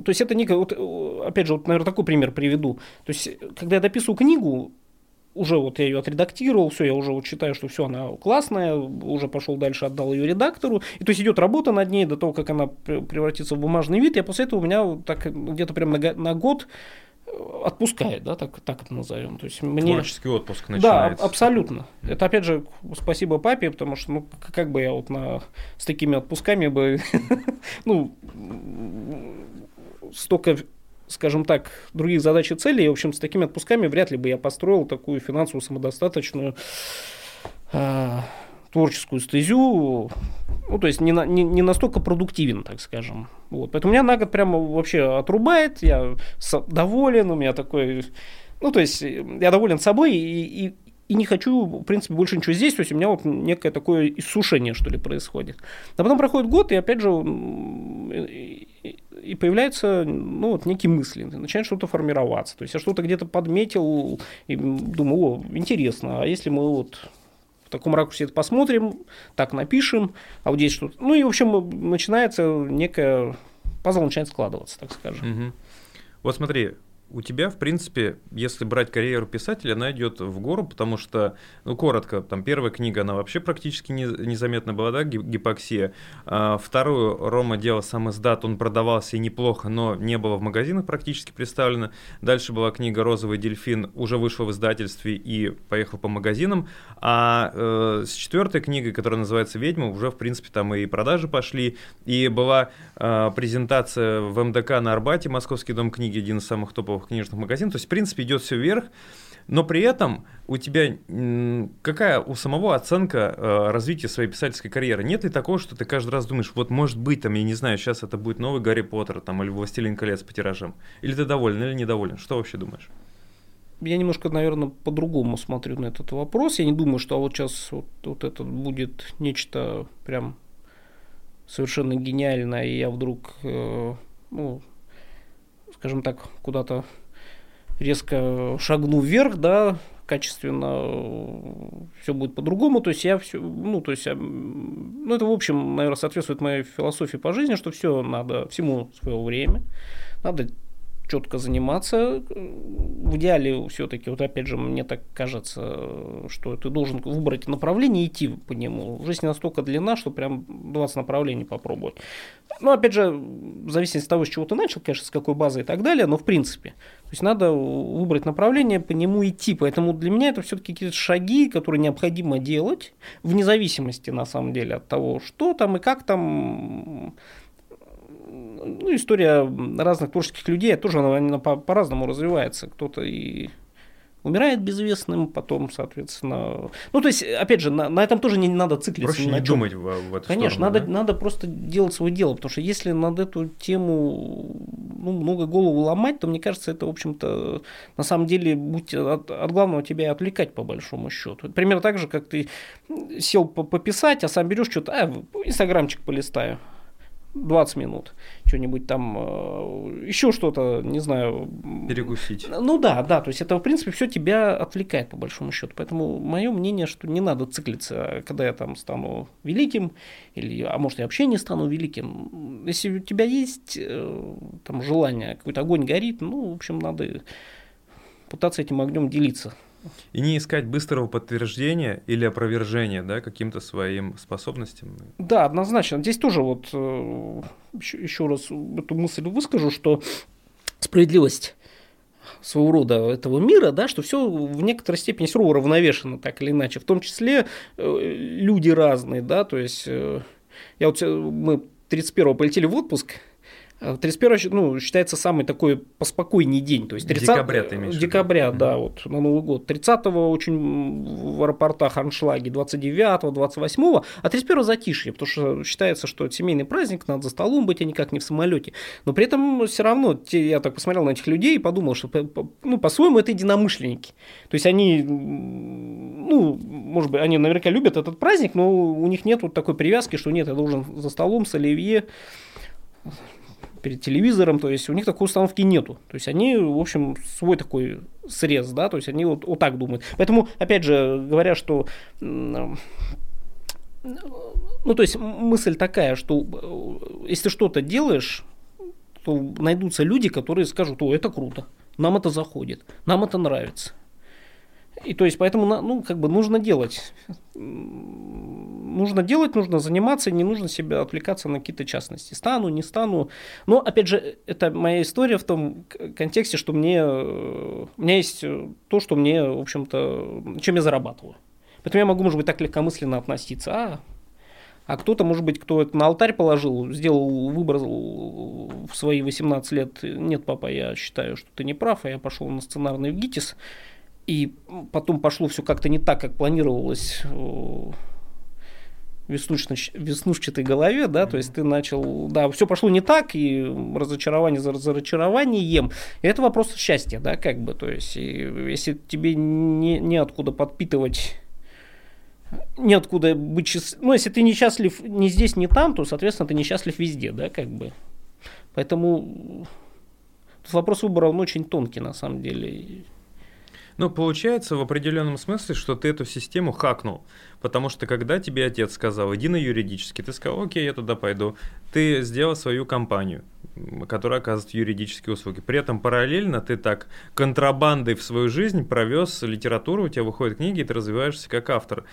то есть это не, вот, опять же, вот, наверное, такой пример приведу. То есть, когда я дописываю книгу, уже вот я ее отредактировал, все, я уже вот считаю, что все, она классная, уже пошел дальше, отдал ее редактору. И то есть идет работа над ней до того, как она превратится в бумажный вид. И после этого у меня так где-то прям на, на год отпускает, да, так, так это назовем. То есть мне... Творческий отпуск начинается. Да, абсолютно. Это опять же спасибо папе, потому что, ну, как бы я вот на, с такими отпусками бы, ну, столько скажем так, других задач и целей, в общем, с такими отпусками вряд ли бы я построил такую финансово самодостаточную э, творческую стезю, ну, то есть не, на, не, не настолько продуктивен, так скажем. Вот. Поэтому меня на год прямо вообще отрубает, я доволен, у меня такой... Ну, то есть я доволен собой и, и, и не хочу, в принципе, больше ничего здесь, то есть у меня вот некое такое иссушение, что ли, происходит. А потом проходит год, и опять же, и появляются, ну, вот некие мысли, начинает что-то формироваться. То есть я что-то где-то подметил и думаю, о, интересно, а если мы вот таком ракурсе это посмотрим, так напишем, а вот здесь что-то. Ну и, в общем, начинается некая пазл начинает складываться, так скажем. Угу. Вот смотри, у тебя, в принципе, если брать карьеру писателя, она идет в гору, потому что, ну, коротко, там первая книга, она вообще практически не, незаметна была, да, гипоксия. А, вторую Рома делал сам издат, он продавался и неплохо, но не было в магазинах практически представлено. Дальше была книга «Розовый дельфин», уже вышла в издательстве и поехал по магазинам. А э, с четвертой книгой, которая называется «Ведьма», уже, в принципе, там и продажи пошли, и была э, презентация в МДК на Арбате, Московский дом книги, один из самых топовых топовых книжных магазинов. То есть, в принципе, идет все вверх. Но при этом у тебя какая у самого оценка э, развития своей писательской карьеры? Нет ли такого, что ты каждый раз думаешь, вот может быть, там, я не знаю, сейчас это будет новый Гарри Поттер там, или Властелин колец по тиражам? Или ты доволен, или недоволен? Что вообще думаешь? Я немножко, наверное, по-другому смотрю на этот вопрос. Я не думаю, что вот сейчас вот, вот это будет нечто прям совершенно гениальное, и я вдруг э, ну, скажем так, куда-то резко шагну вверх, да, качественно все будет по-другому. То есть я все, ну, то есть, ну, это, в общем, наверное, соответствует моей философии по жизни, что все надо, всему свое время, надо четко заниматься. В идеале все-таки, вот опять же, мне так кажется, что ты должен выбрать направление и идти по нему. Жизнь настолько длинна, что прям 20 направлений попробовать. Ну, опять же, в зависимости от того, с чего ты начал, конечно, с какой базы и так далее, но в принципе. То есть надо выбрать направление, по нему идти. Поэтому для меня это все-таки какие-то шаги, которые необходимо делать, вне зависимости, на самом деле, от того, что там и как там ну, история разных творческих людей тоже она, она по- по-разному развивается. Кто-то и умирает безвестным, потом, соответственно... Ну, то есть, опять же, на, на этом тоже не, не надо циклиться. Проще не думать в, в эту Конечно, сторону, надо, да? надо просто делать свое дело, потому что если над эту тему ну, много голову ломать, то, мне кажется, это, в общем-то, на самом деле, будь от, от главного тебя отвлекать, по большому счету. Примерно так же, как ты сел пописать, а сам берешь что-то, а, инстаграмчик полистаю. 20 минут, что-нибудь там, э, еще что-то, не знаю. Перекусить. Ну да, да, то есть это, в принципе, все тебя отвлекает, по большому счету. Поэтому мое мнение, что не надо циклиться, когда я там стану великим, или, а может, я вообще не стану великим. Если у тебя есть э, там желание, какой-то огонь горит, ну, в общем, надо пытаться этим огнем делиться. И не искать быстрого подтверждения или опровержения да, каким-то своим способностям. Да, однозначно. Здесь тоже вот э, еще, еще раз эту мысль выскажу, что справедливость своего рода этого мира, да, что все в некоторой степени все равно уравновешено так или иначе, в том числе э, люди разные, да, то есть э, я вот, мы 31-го полетели в отпуск, 31 ну, считается самый такой поспокойней день. То есть 30... Декабря ты имеешь Декабря, да, mm-hmm. вот на Новый год. 30-го очень в аэропортах аншлаги, 29-го, 28-го, а 31-го затишье, потому что считается, что семейный праздник, надо за столом быть, а никак не в самолете. Но при этом все равно, я так посмотрел на этих людей и подумал, что ну, по-своему это единомышленники. То есть они, ну, может быть, они наверняка любят этот праздник, но у них нет вот такой привязки, что нет, я должен за столом с оливье перед телевизором, то есть у них такой установки нету. То есть они, в общем, свой такой срез, да, то есть они вот, вот так думают. Поэтому, опять же, говоря, что ну, то есть мысль такая, что э, если что-то делаешь, то найдутся люди, которые скажут, о, это круто, нам это заходит, нам это нравится. И то есть поэтому, ну, как бы нужно делать. Нужно делать, нужно заниматься, не нужно себя отвлекаться на какие-то частности. Стану, не стану. Но, опять же, это моя история в том контексте, что мне, у меня есть то, что мне, в общем-то, чем я зарабатываю. Поэтому я могу, может быть, так легкомысленно относиться. А, а кто-то, может быть, кто это на алтарь положил, сделал выбор в свои 18 лет. Нет, папа, я считаю, что ты не прав, а я пошел на сценарный в ГИТИС. И потом пошло все как-то не так, как планировалось в веснушчатой голове, да, то есть ты начал, да, все пошло не так, и разочарование за разочарованием, и это вопрос счастья, да, как бы, то есть, если тебе не, неоткуда подпитывать неоткуда быть счастлив. Ну, если ты несчастлив ни здесь, ни там, то, соответственно, ты несчастлив везде, да, как бы. Поэтому тут вопрос выбора, он очень тонкий, на самом деле. Ну, получается в определенном смысле, что ты эту систему хакнул. Потому что когда тебе отец сказал, иди на юридический, ты сказал, окей, я туда пойду. Ты сделал свою компанию, которая оказывает юридические услуги. При этом параллельно ты так контрабандой в свою жизнь провез литературу, у тебя выходят книги, и ты развиваешься как автор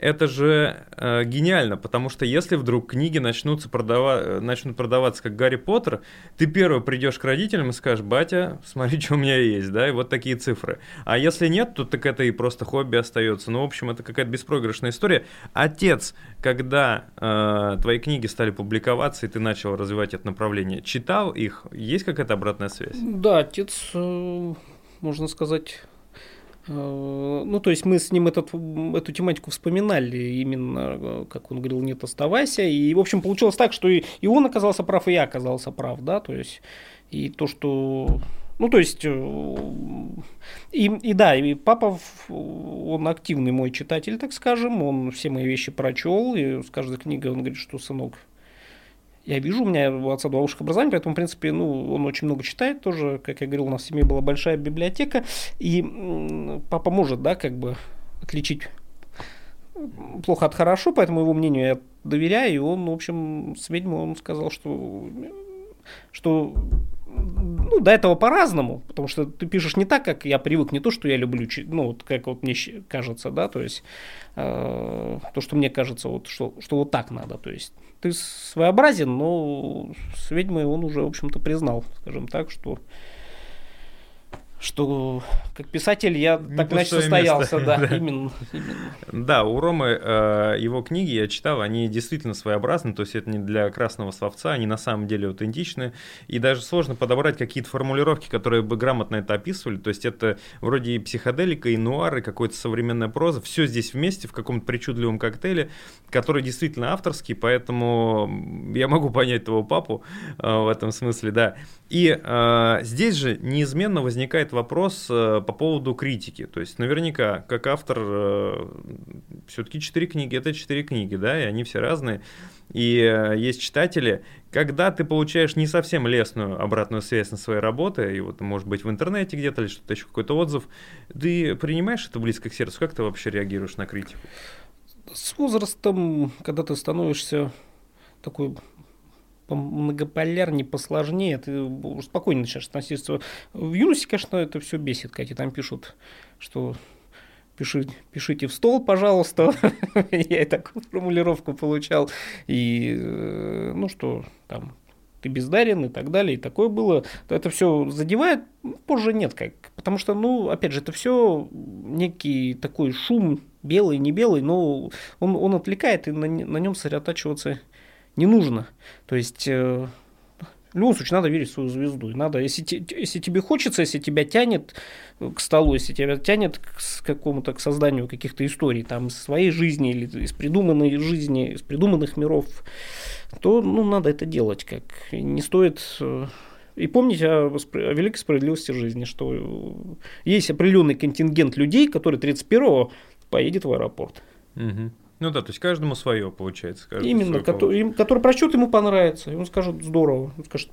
это же э, гениально, потому что если вдруг книги начнутся продава- начнут продаваться как Гарри Поттер, ты первый придешь к родителям и скажешь, батя, смотри, что у меня есть, да, и вот такие цифры. А если нет, то так это и просто хобби остается. Ну, в общем, это какая-то беспроигрышная история. Отец, когда э, твои книги стали публиковаться, и ты начал развивать это направление, читал их? Есть какая-то обратная связь? Да, отец, э, можно сказать ну, то есть мы с ним этот, эту тематику вспоминали, именно, э, как он говорил, нет, оставайся. И, в общем, получилось так, что и, и он оказался прав, и я оказался прав, да, то есть, и то, что... Ну, то есть, э, и, и да, и папа, он активный мой читатель, так скажем, он все мои вещи прочел, и с каждой книгой он говорит, что, сынок, я вижу, у меня у отца два высших образования, поэтому, в принципе, ну, он очень много читает тоже. Как я говорил, у нас в семье была большая библиотека, и папа может, да, как бы отличить плохо от хорошо, поэтому его мнению я доверяю, и он, в общем, с ведьмой он сказал, что, что ну, до этого по-разному, потому что ты пишешь не так, как я привык, не то, что я люблю, ну, вот как вот мне кажется, да, то есть э, то, что мне кажется, вот, что, что вот так надо, то есть. Ты своеобразен, но с ведьмой он уже, в общем-то, признал, скажем так, что что как писатель я не так иначе состоялся, место. да, да. Именно, именно. Да, у Ромы э, его книги я читал, они действительно своеобразны, то есть это не для красного словца, они на самом деле аутентичны, и даже сложно подобрать какие-то формулировки, которые бы грамотно это описывали, то есть это вроде и психоделика, и нуар, и какая-то современная проза, все здесь вместе в каком-то причудливом коктейле, который действительно авторский, поэтому я могу понять твоего папу э, в этом смысле, да. И э, здесь же неизменно возникает вопрос э, по поводу критики. То есть наверняка, как автор, э, все-таки четыре книги это четыре книги, да, и они все разные. И э, есть читатели, когда ты получаешь не совсем лестную обратную связь на своей работе, и вот, может быть, в интернете где-то или что-то еще, какой-то отзыв, ты принимаешь это близко к сердцу? Как ты вообще реагируешь на критику? С возрастом, когда ты становишься такой многополярнее, посложнее, ты спокойно начинаешь относиться. В юности, конечно, это все бесит, Катя, там пишут, что пишите, пишите в стол, пожалуйста. Я и такую формулировку получал. И, э, ну что, там, ты бездарен и так далее, и такое было, то это все задевает, позже нет как. Потому что, ну, опять же, это все некий такой шум, белый, не белый, но он, он отвлекает, и на, на нем сосредотачиваться не нужно. То есть э, в любом случае надо верить в свою звезду. надо, если, если тебе хочется, если тебя тянет к столу, если тебя тянет к какому-то к созданию каких-то историй, там, из своей жизни или из придуманной жизни, из придуманных миров, то ну, надо это делать. Как. Не стоит э, и помнить о, о великой справедливости жизни, что есть определенный контингент людей, который 31-го поедет в аэропорт. Угу. Ну да, то есть каждому свое получается. Именно, который, который прочтет, ему понравится. И он скажет здорово. Он скажет,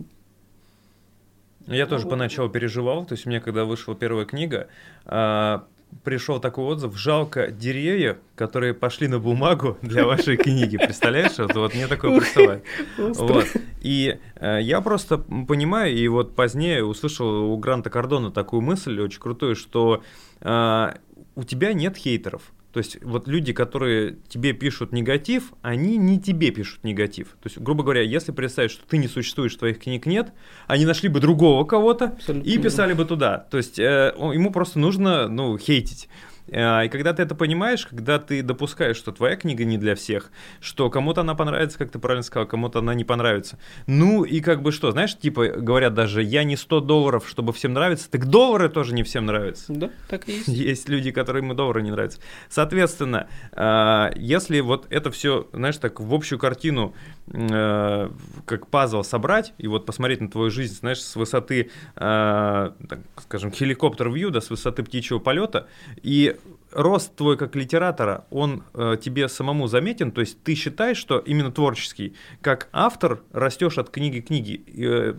я тоже поначалу переживал, то есть у меня, когда вышла первая книга, а, пришел такой отзыв, жалко деревья, которые пошли на бумагу для вашей книги, представляешь? Вот, вот мне такое представляет. Вот. И э, я просто понимаю, и вот позднее услышал у Гранта Кардона такую мысль очень крутую, что э, у тебя нет хейтеров. То есть вот люди, которые тебе пишут негатив, они не тебе пишут негатив. То есть, грубо говоря, если представить, что ты не существуешь, твоих книг нет, они нашли бы другого кого-то и писали бы туда. То есть э, ему просто нужно, ну, хейтить. А, и когда ты это понимаешь, когда ты допускаешь, что твоя книга не для всех, что кому-то она понравится, как ты правильно сказал, кому-то она не понравится. Ну и как бы что, знаешь, типа говорят даже, я не 100 долларов, чтобы всем нравиться, так доллары тоже не всем нравятся. Да, так и есть. Есть люди, которым и доллары не нравятся. Соответственно, а, если вот это все, знаешь, так в общую картину а, как пазл собрать и вот посмотреть на твою жизнь, знаешь, с высоты, так, скажем, хеликоптер-вью, да, с высоты птичьего полета, и рост твой как литератора, он э, тебе самому заметен? То есть ты считаешь, что именно творческий, как автор, растешь от книги к книге? Э,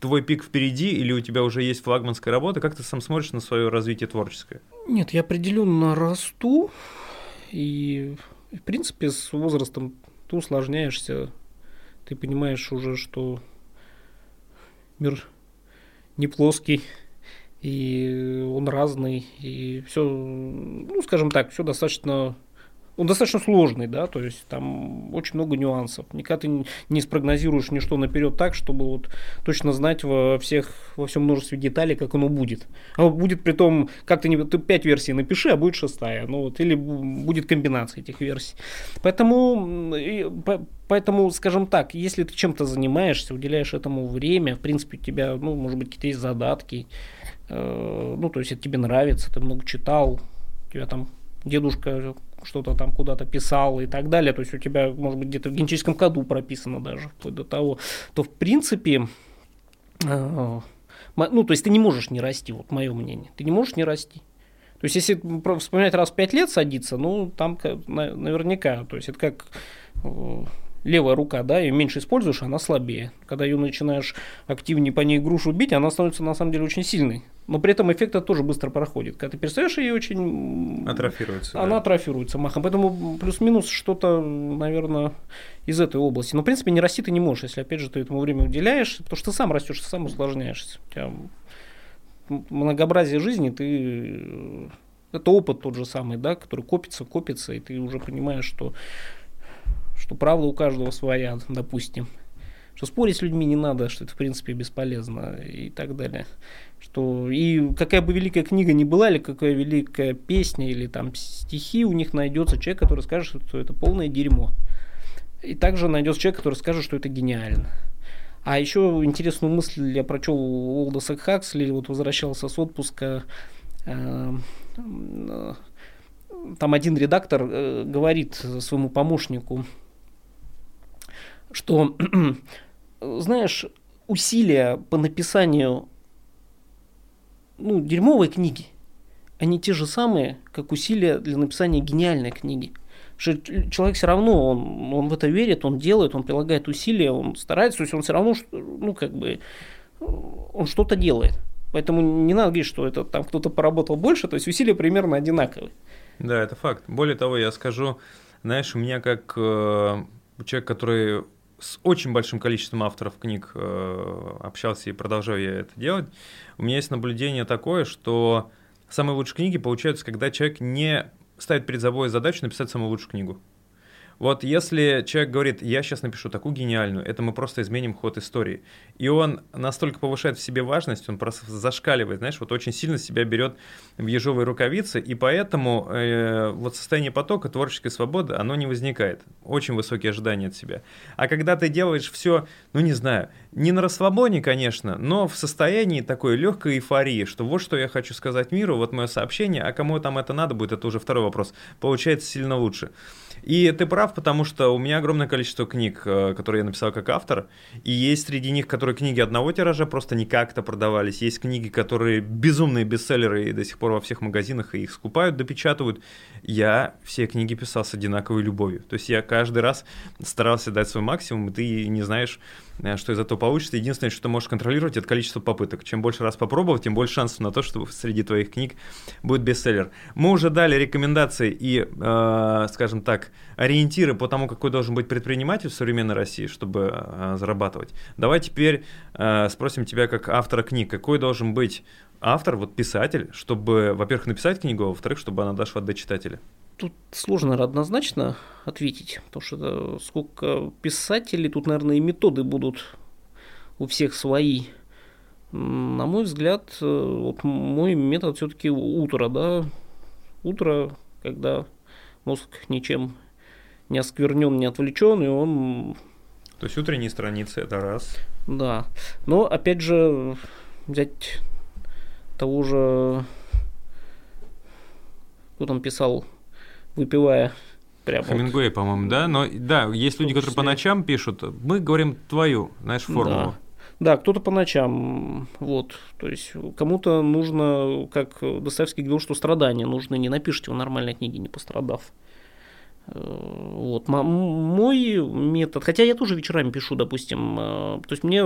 твой пик впереди или у тебя уже есть флагманская работа? Как ты сам смотришь на свое развитие творческое? Нет, я определенно расту. И, в принципе, с возрастом ты усложняешься. Ты понимаешь уже, что мир не плоский и он разный, и все, ну, скажем так, все достаточно он достаточно сложный, да, то есть там очень много нюансов. Никогда ты не спрогнозируешь ничто наперед так, чтобы вот точно знать во всех, во всем множестве деталей, как оно будет. А будет при том, как ты, не, ты 5 версий напиши, а будет шестая, ну вот, или будет комбинация этих версий. Поэтому, поэтому, скажем так, если ты чем-то занимаешься, уделяешь этому время, в принципе, у тебя, ну, может быть, какие-то есть задатки, Э, ну, то есть это тебе нравится, ты много читал, тебя там дедушка что-то там куда-то писал и так далее, то есть у тебя, может быть, где-то в генетическом коду прописано даже, вплоть до того, то в принципе, э, ну, то есть ты не можешь не расти, вот мое мнение, ты не можешь не расти. То есть, если вспоминать раз в пять лет садиться, ну, там наверняка, то есть, это как э, левая рука, да, ее меньше используешь, она слабее. Когда ее начинаешь активнее по ней грушу бить, она становится на самом деле очень сильной. Но при этом эффект тоже быстро проходит. Когда ты перестаешь ее очень... Атрофируется. Она да. атрофируется махом. Поэтому плюс-минус что-то, наверное, из этой области. Но, в принципе, не расти ты не можешь, если, опять же, ты этому время уделяешь, потому что ты сам растешь, ты сам усложняешься. У тебя многообразие жизни, ты это опыт тот же самый, да, который копится, копится, и ты уже понимаешь, что что правда у каждого своя, допустим, что спорить с людьми не надо, что это в принципе бесполезно и так далее. Что и какая бы великая книга ни была, или какая великая песня, или там стихи, у них найдется человек, который скажет, что это полное дерьмо. И также найдется человек, который скажет, что это гениально. А еще интересную мысль я прочел у Олдоса Хаксли, вот возвращался с отпуска, э, э, там один редактор э, говорит своему помощнику, что, знаешь, усилия по написанию ну, дерьмовой книги, они те же самые, как усилия для написания гениальной книги. Что человек все равно, он, он в это верит, он делает, он прилагает усилия, он старается, то есть он все равно, ну, как бы, он что-то делает. Поэтому не надо говорить, что это там кто-то поработал больше, то есть усилия примерно одинаковые. Да, это факт. Более того, я скажу, знаешь, у меня как э, человек, который с очень большим количеством авторов книг э, общался и продолжаю я это делать, у меня есть наблюдение такое, что самые лучшие книги получаются, когда человек не ставит перед собой задачу написать самую лучшую книгу. Вот если человек говорит, я сейчас напишу такую гениальную, это мы просто изменим ход истории. И он настолько повышает в себе важность, он просто зашкаливает, знаешь, вот очень сильно себя берет в ежовые рукавицы, и поэтому э, вот состояние потока, творческой свободы, оно не возникает. Очень высокие ожидания от себя. А когда ты делаешь все, ну не знаю, не на расслабоне, конечно, но в состоянии такой легкой эйфории, что вот что я хочу сказать миру, вот мое сообщение, а кому там это надо будет, это уже второй вопрос, получается сильно лучше. И ты прав, потому что у меня огромное количество книг, э, которые я написал как автор, и есть среди них, которые книги одного тиража просто не как-то продавались, есть книги, которые безумные бестселлеры и до сих пор во всех магазинах и их скупают, допечатывают. Я все книги писал с одинаковой любовью. То есть я каждый раз старался дать свой максимум, и ты не знаешь, что из этого получится. Единственное, что ты можешь контролировать, это количество попыток. Чем больше раз попробовал, тем больше шансов на то, что среди твоих книг будет бестселлер. Мы уже дали рекомендации и, э, скажем так, ориентиры по тому, какой должен быть предприниматель в современной России, чтобы э, зарабатывать. Давай теперь э, спросим тебя как автора книг, какой должен быть автор, вот писатель, чтобы, во-первых, написать книгу, а во-вторых, чтобы она дошла до читателя. Тут сложно однозначно ответить, потому что сколько писателей, тут, наверное, и методы будут у всех свои. На мой взгляд, э, вот мой метод все-таки утро, да, утро, когда мозг ничем не осквернен, не отвлечен, и он... То есть утренние страницы это раз. Да. Но опять же, взять того же, кто там писал, выпивая прямо. Хемингуэй, вот. по-моему, да? Но да, есть люди, которые по ночам пишут. Мы говорим твою, знаешь, формулу. Да. Да, кто-то по ночам, вот, то есть кому-то нужно, как Достоевский говорил, что страдания нужны, не напишите в нормальной книге, не пострадав. Э, вот, мой метод, хотя я тоже вечерами пишу, допустим, э, то есть мне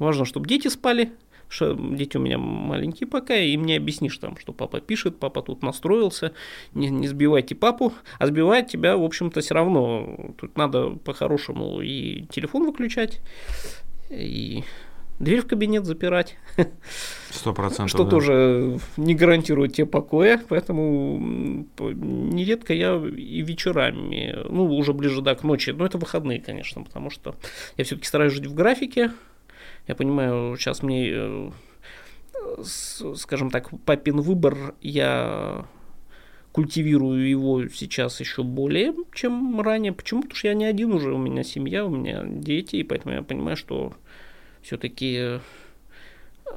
важно, чтобы дети спали, что дети у меня маленькие пока, и мне объяснишь там, что папа пишет, папа тут настроился, не, не сбивайте папу, а сбивать тебя, в общем-то, все равно. Тут надо по-хорошему и телефон выключать, и дверь в кабинет запирать. Сто процентов. Что да. тоже не гарантирует тебе покоя, поэтому нередко я и вечерами, ну, уже ближе да, к ночи, но это выходные, конечно, потому что я все-таки стараюсь жить в графике, я понимаю, сейчас мне, э, скажем так, папин выбор, я культивирую его сейчас еще более, чем ранее. Почему? Потому что я не один уже, у меня семья, у меня дети, и поэтому я понимаю, что все-таки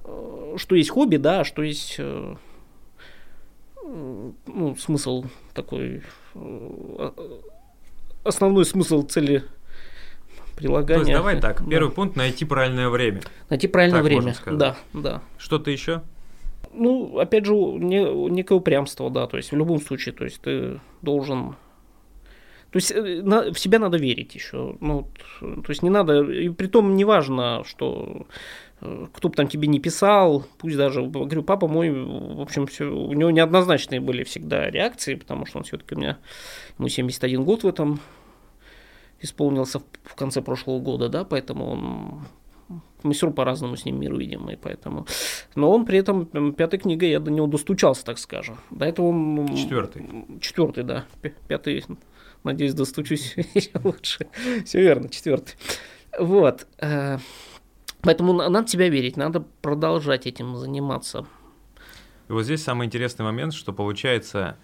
э, что есть хобби, да, а что есть э, ну, смысл такой, основной смысл цели прилагания. То есть давай так, первый да. пункт найти правильное время. Найти правильное так время, да, да. Что-то еще? Ну, опять же, не, некое упрямство, да, то есть в любом случае, то есть ты должен то есть э, на, в себя надо верить еще. Ну, то есть не надо, и при том не важно, что э, кто бы там тебе не писал, пусть даже, говорю, папа мой, в общем, все, у него неоднозначные были всегда реакции, потому что он все-таки у меня, ему 71 год в этом исполнился в конце прошлого года, да, поэтому он мы все по-разному с ним мир видим, и поэтому... Но он при этом, пятой книгой я до него достучался, так скажем. До этого он... Четвертый. Четвертый, да. Пятый, надеюсь, достучусь лучше. Все верно, четвертый. Вот. Э, поэтому надо себя верить, надо продолжать этим заниматься. И вот здесь самый интересный момент, что получается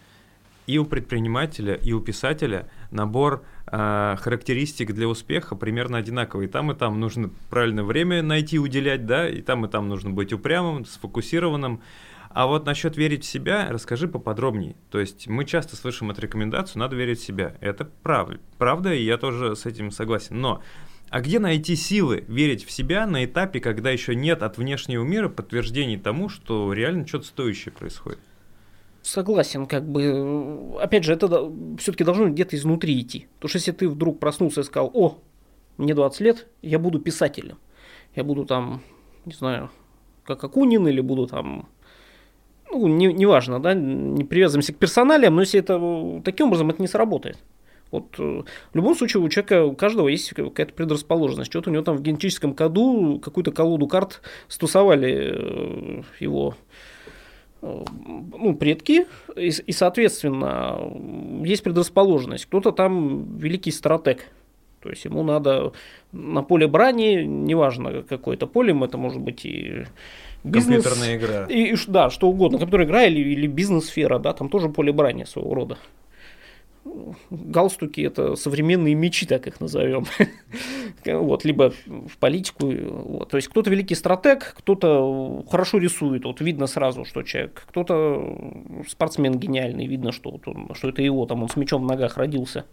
и у предпринимателя, и у писателя набор э, характеристик для успеха примерно одинаковый. И там, и там нужно правильное время найти, уделять, да, и там, и там нужно быть упрямым, сфокусированным. А вот насчет верить в себя, расскажи поподробнее. То есть мы часто слышим от рекомендацию, надо верить в себя. Это правда, правда, и я тоже с этим согласен. Но а где найти силы верить в себя на этапе, когда еще нет от внешнего мира подтверждений тому, что реально что-то стоящее происходит? Согласен, как бы, опять же, это все-таки должно где-то изнутри идти. Потому что если ты вдруг проснулся и сказал, о, мне 20 лет, я буду писателем, я буду там, не знаю, как Акунин, или буду там, ну, неважно, не, важно, да, не привязываемся к персоналиям, но если это таким образом, это не сработает. Вот э, в любом случае у человека, у каждого есть какая-то предрасположенность. Что-то у него там в генетическом коду какую-то колоду карт стусовали э, его ну, предки, и, и, соответственно, есть предрасположенность. Кто-то там великий стратег, то есть ему надо на поле брани, неважно какое это поле, это может быть и бизнес. Компьютерная игра. И, и, да, что угодно, компьютерная игра или, или бизнес-сфера, да, там тоже поле брани своего рода галстуки это современные мечи, так их назовем. вот, либо в политику. Вот. То есть кто-то великий стратег, кто-то хорошо рисует, вот видно сразу, что человек, кто-то спортсмен гениальный, видно, что, вот он, что это его, там он с мечом в ногах родился.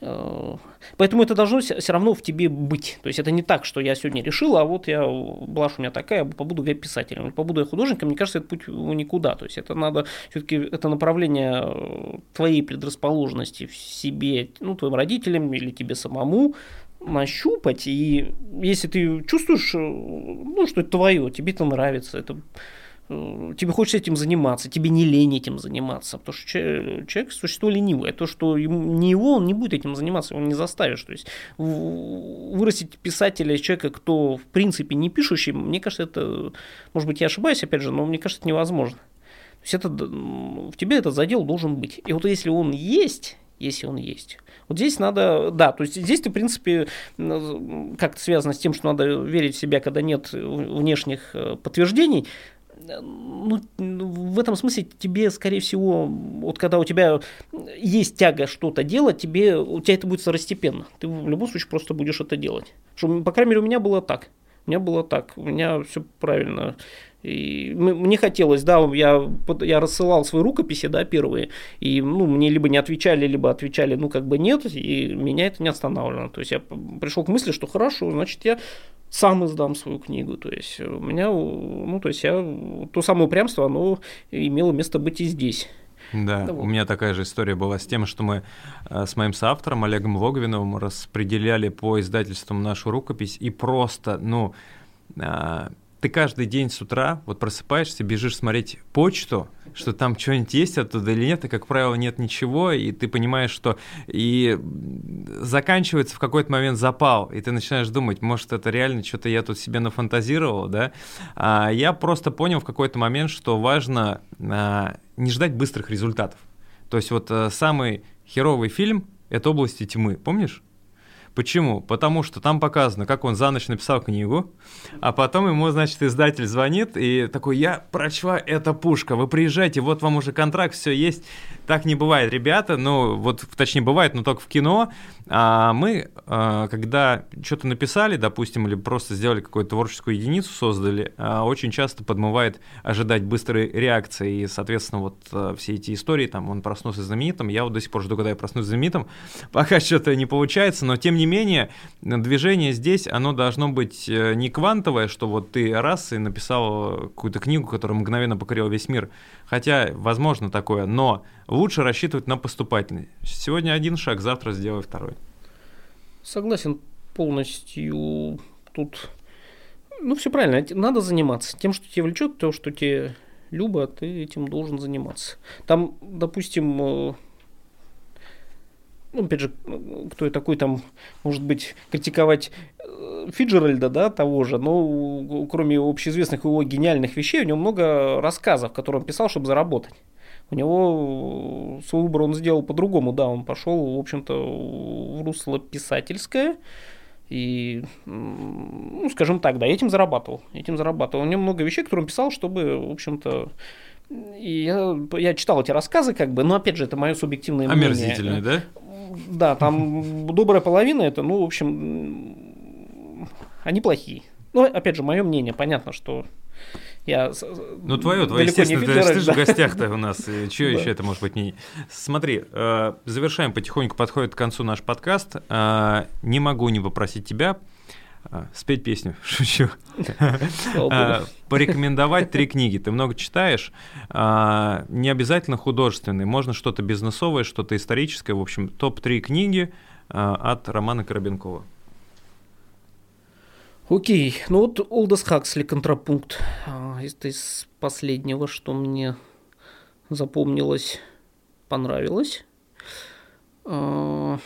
Э, поэтому это должно все равно в тебе быть. То есть это не так, что я сегодня решил, а вот я, блажь у меня такая, побуду я писателем, побуду я художником, мне кажется, это путь никуда. То есть это надо, все-таки это направление э, твоей предрасположенности в себе, ну, твоим родителям или тебе самому, нащупать, и если ты чувствуешь, э, ну, что это твое, тебе это нравится, это Э, тебе хочется этим заниматься, тебе не лень этим заниматься, потому что человек существо ленивое, то, что не его, он не будет этим заниматься, он не заставишь, то есть вырастить писателя человека, кто в принципе не пишущий, мне кажется, это, может быть, я ошибаюсь, опять же, но мне кажется, это невозможно. То есть это, в тебе этот задел должен быть. И вот если он есть, если он есть, вот здесь надо, да, то есть здесь ты, в принципе, как-то связано с тем, что надо верить в себя, когда нет внешних э, подтверждений, ну, в этом смысле тебе, скорее всего, вот когда у тебя есть тяга что-то делать, тебе, у тебя это будет второстепенно. Ты в любом случае просто будешь это делать. Что, по крайней мере, у меня было так. У меня было так. У меня все правильно. И мне хотелось, да, я, я рассылал свои рукописи, да, первые, и, ну, мне либо не отвечали, либо отвечали, ну, как бы нет, и меня это не останавливало. То есть я пришел к мысли, что хорошо, значит, я сам издам свою книгу. То есть у меня, ну, то есть я, то самое упрямство, оно имело место быть и здесь. Да, вот. у меня такая же история была с тем, что мы э, с моим соавтором Олегом Логвиновым распределяли по издательствам нашу рукопись и просто, ну, э, ты каждый день с утра вот просыпаешься, бежишь смотреть почту, что там что-нибудь есть оттуда или нет, и, как правило, нет ничего, и ты понимаешь, что и заканчивается в какой-то момент запал, и ты начинаешь думать, может, это реально что-то я тут себе нафантазировал, да? А я просто понял в какой-то момент, что важно а, не ждать быстрых результатов. То есть вот а, самый херовый фильм — это «Области тьмы», помнишь? Почему? Потому что там показано, как он за ночь написал книгу, а потом ему, значит, издатель звонит и такой, я прочла, это пушка, вы приезжайте, вот вам уже контракт, все есть. Так не бывает, ребята, ну, вот, точнее, бывает, но только в кино. А мы, а, когда что-то написали, допустим, или просто сделали какую-то творческую единицу, создали, а, очень часто подмывает ожидать быстрой реакции, и, соответственно, вот а, все эти истории, там, он проснулся знаменитым, я вот до сих пор жду, когда я проснусь знаменитым, пока что-то не получается, но, тем не менее, движение здесь, оно должно быть э, не квантовое, что вот ты раз и написал какую-то книгу, которая мгновенно покорила весь мир, хотя, возможно, такое, но лучше рассчитывать на поступательный. Сегодня один шаг, завтра сделай второй. Согласен полностью. Тут, ну, все правильно. Надо заниматься тем, что тебя влечет, то, что тебе любо, ты этим должен заниматься. Там, допустим, э, ну, опять же, кто и такой там, может быть, критиковать э, Фиджеральда, да, того же, но кроме общеизвестных его гениальных вещей, у него много рассказов, которые он писал, чтобы заработать. У него свой выбор он сделал по-другому, да, он пошел, в общем-то, в русло писательское, и, ну, скажем так, да, этим зарабатывал, этим зарабатывал. У него много вещей, которые он писал, чтобы, в общем-то, и я, я читал эти рассказы, как бы, но опять же, это мое субъективное мнение. Омерзительные, да? Да, там добрая половина это, ну, в общем, они плохие. Ну, опять же, мое мнение, понятно, что я ну, твое, твое, естественно, ты, ты же в гостях-то у нас, что еще это может быть не... Смотри, э, завершаем потихоньку, подходит к концу наш подкаст. Э, не могу не попросить тебя спеть песню, шучу. Порекомендовать три книги. Ты много читаешь, не обязательно художественные, можно что-то бизнесовое, что-то историческое. В общем, топ-3 книги от Романа Коробенкова. Окей, ну вот Олдос Хаксли контрапункт. А, это из последнего, что мне запомнилось, понравилось. А,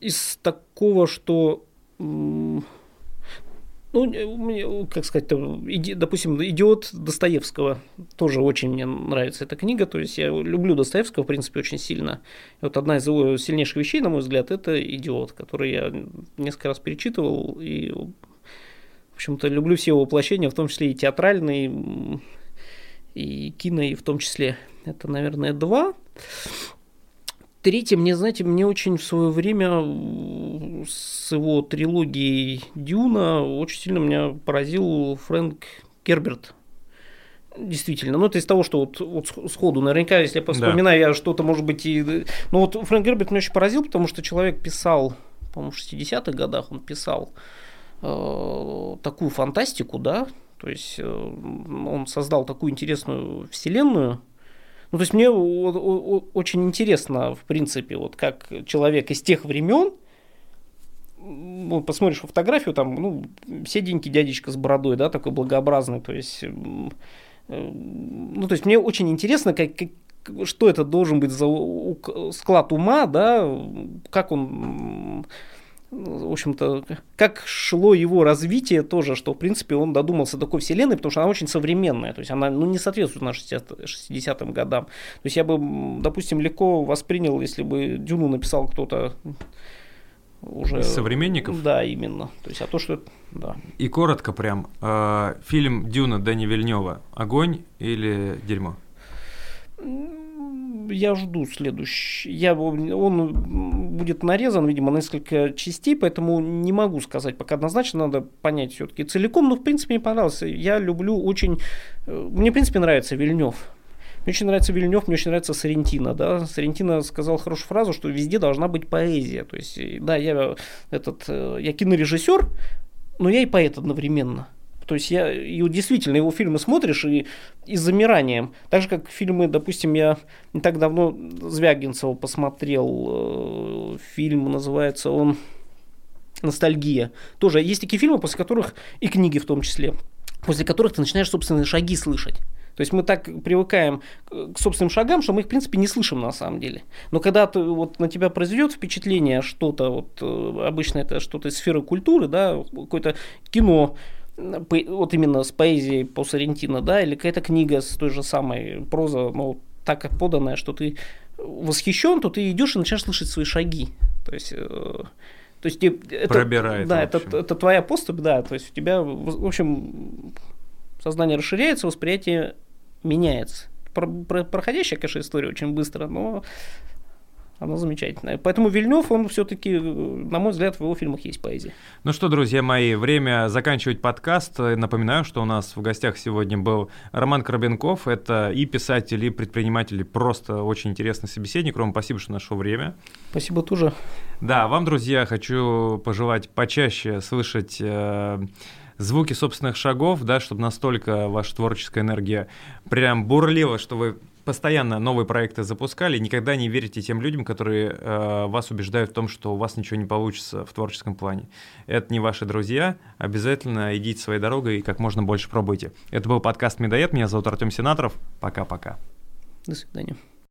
из такого, что ну, как сказать, допустим, «Идиот» Достоевского. Тоже очень мне нравится эта книга. То есть я люблю Достоевского, в принципе, очень сильно. И вот одна из его сильнейших вещей, на мой взгляд, это «Идиот», который я несколько раз перечитывал. И, в общем-то, люблю все его воплощения, в том числе и театральные, и кино, и в том числе. Это, наверное, два. Третье, мне, знаете, мне очень в свое время с его трилогией Дюна очень сильно меня поразил Фрэнк Герберт. Действительно. Ну, это из того, что вот, вот сходу, наверняка, если я вспоминаю, да. я что-то, может быть, и... Ну, вот Фрэнк Герберт меня очень поразил, потому что человек писал, по-моему, в 60-х годах он писал э, такую фантастику, да, то есть э, он создал такую интересную вселенную, ну, то есть мне очень интересно, в принципе, вот как человек из тех времен, ну, посмотришь фотографию, там, ну, седенький дядечка с бородой, да, такой благообразный, то есть, э, ну, то есть мне очень интересно, как, как, что это должен быть за склад ума, да, как он в общем-то, как шло его развитие тоже, что, в принципе, он додумался до такой вселенной, потому что она очень современная, то есть она ну, не соответствует нашим 60-м годам. То есть я бы, допустим, легко воспринял, если бы Дюну написал кто-то уже... Из современников? Да, именно. То есть, а то, что... Да. И коротко прям, э, фильм «Дюна» Дэни Вильнева огонь или дерьмо? Я жду следующий. Я, он будет нарезан, видимо, на несколько частей, поэтому не могу сказать пока однозначно, надо понять все-таки целиком, но в принципе мне понравился. Я люблю очень... Э, мне, в принципе, нравится Вильнев. Мне очень нравится Вильнев, мне очень нравится Сарентино. Да? Сарентино сказал хорошую фразу, что везде должна быть поэзия. То есть, да, я, этот, э, я кинорежиссер, но я и поэт одновременно. То есть я и действительно его фильмы смотришь и, и с замиранием. Так же, как фильмы, допустим, я не так давно Звягинцева посмотрел, э, фильм называется он «Ностальгия». Тоже есть такие фильмы, после которых, и книги в том числе, после которых ты начинаешь собственные шаги слышать. То есть мы так привыкаем к собственным шагам, что мы их, в принципе, не слышим на самом деле. Но когда ты, вот, на тебя произведет впечатление что-то, вот, э, обычно это что-то из сферы культуры, да, какое-то кино, вот именно с поэзией по Соррентино, да, или какая-то книга с той же самой проза, ну, так поданная, что ты восхищен, то ты идешь и начинаешь слышать свои шаги. То есть, э, то есть это, Пробирает. Да, это, это твоя поступь, да. То есть у тебя, в общем, сознание расширяется, восприятие меняется. Про, про, проходящая, конечно, история очень быстро, но оно замечательное. Поэтому Вильнев, он все-таки, на мой взгляд, в его фильмах есть поэзия. Ну что, друзья мои, время заканчивать подкаст. Напоминаю, что у нас в гостях сегодня был Роман Коробенков. Это и писатель, и предприниматель, и просто очень интересный собеседник. Ром, спасибо, что нашел время. Спасибо тоже. Да, вам, друзья, хочу пожелать почаще слышать э, звуки собственных шагов, да, чтобы настолько ваша творческая энергия прям бурлила, что вы постоянно новые проекты запускали, никогда не верите тем людям, которые э, вас убеждают в том, что у вас ничего не получится в творческом плане. Это не ваши друзья, обязательно идите своей дорогой и как можно больше пробуйте. Это был подкаст «Медоед», меня зовут Артем Сенаторов, пока-пока. До свидания.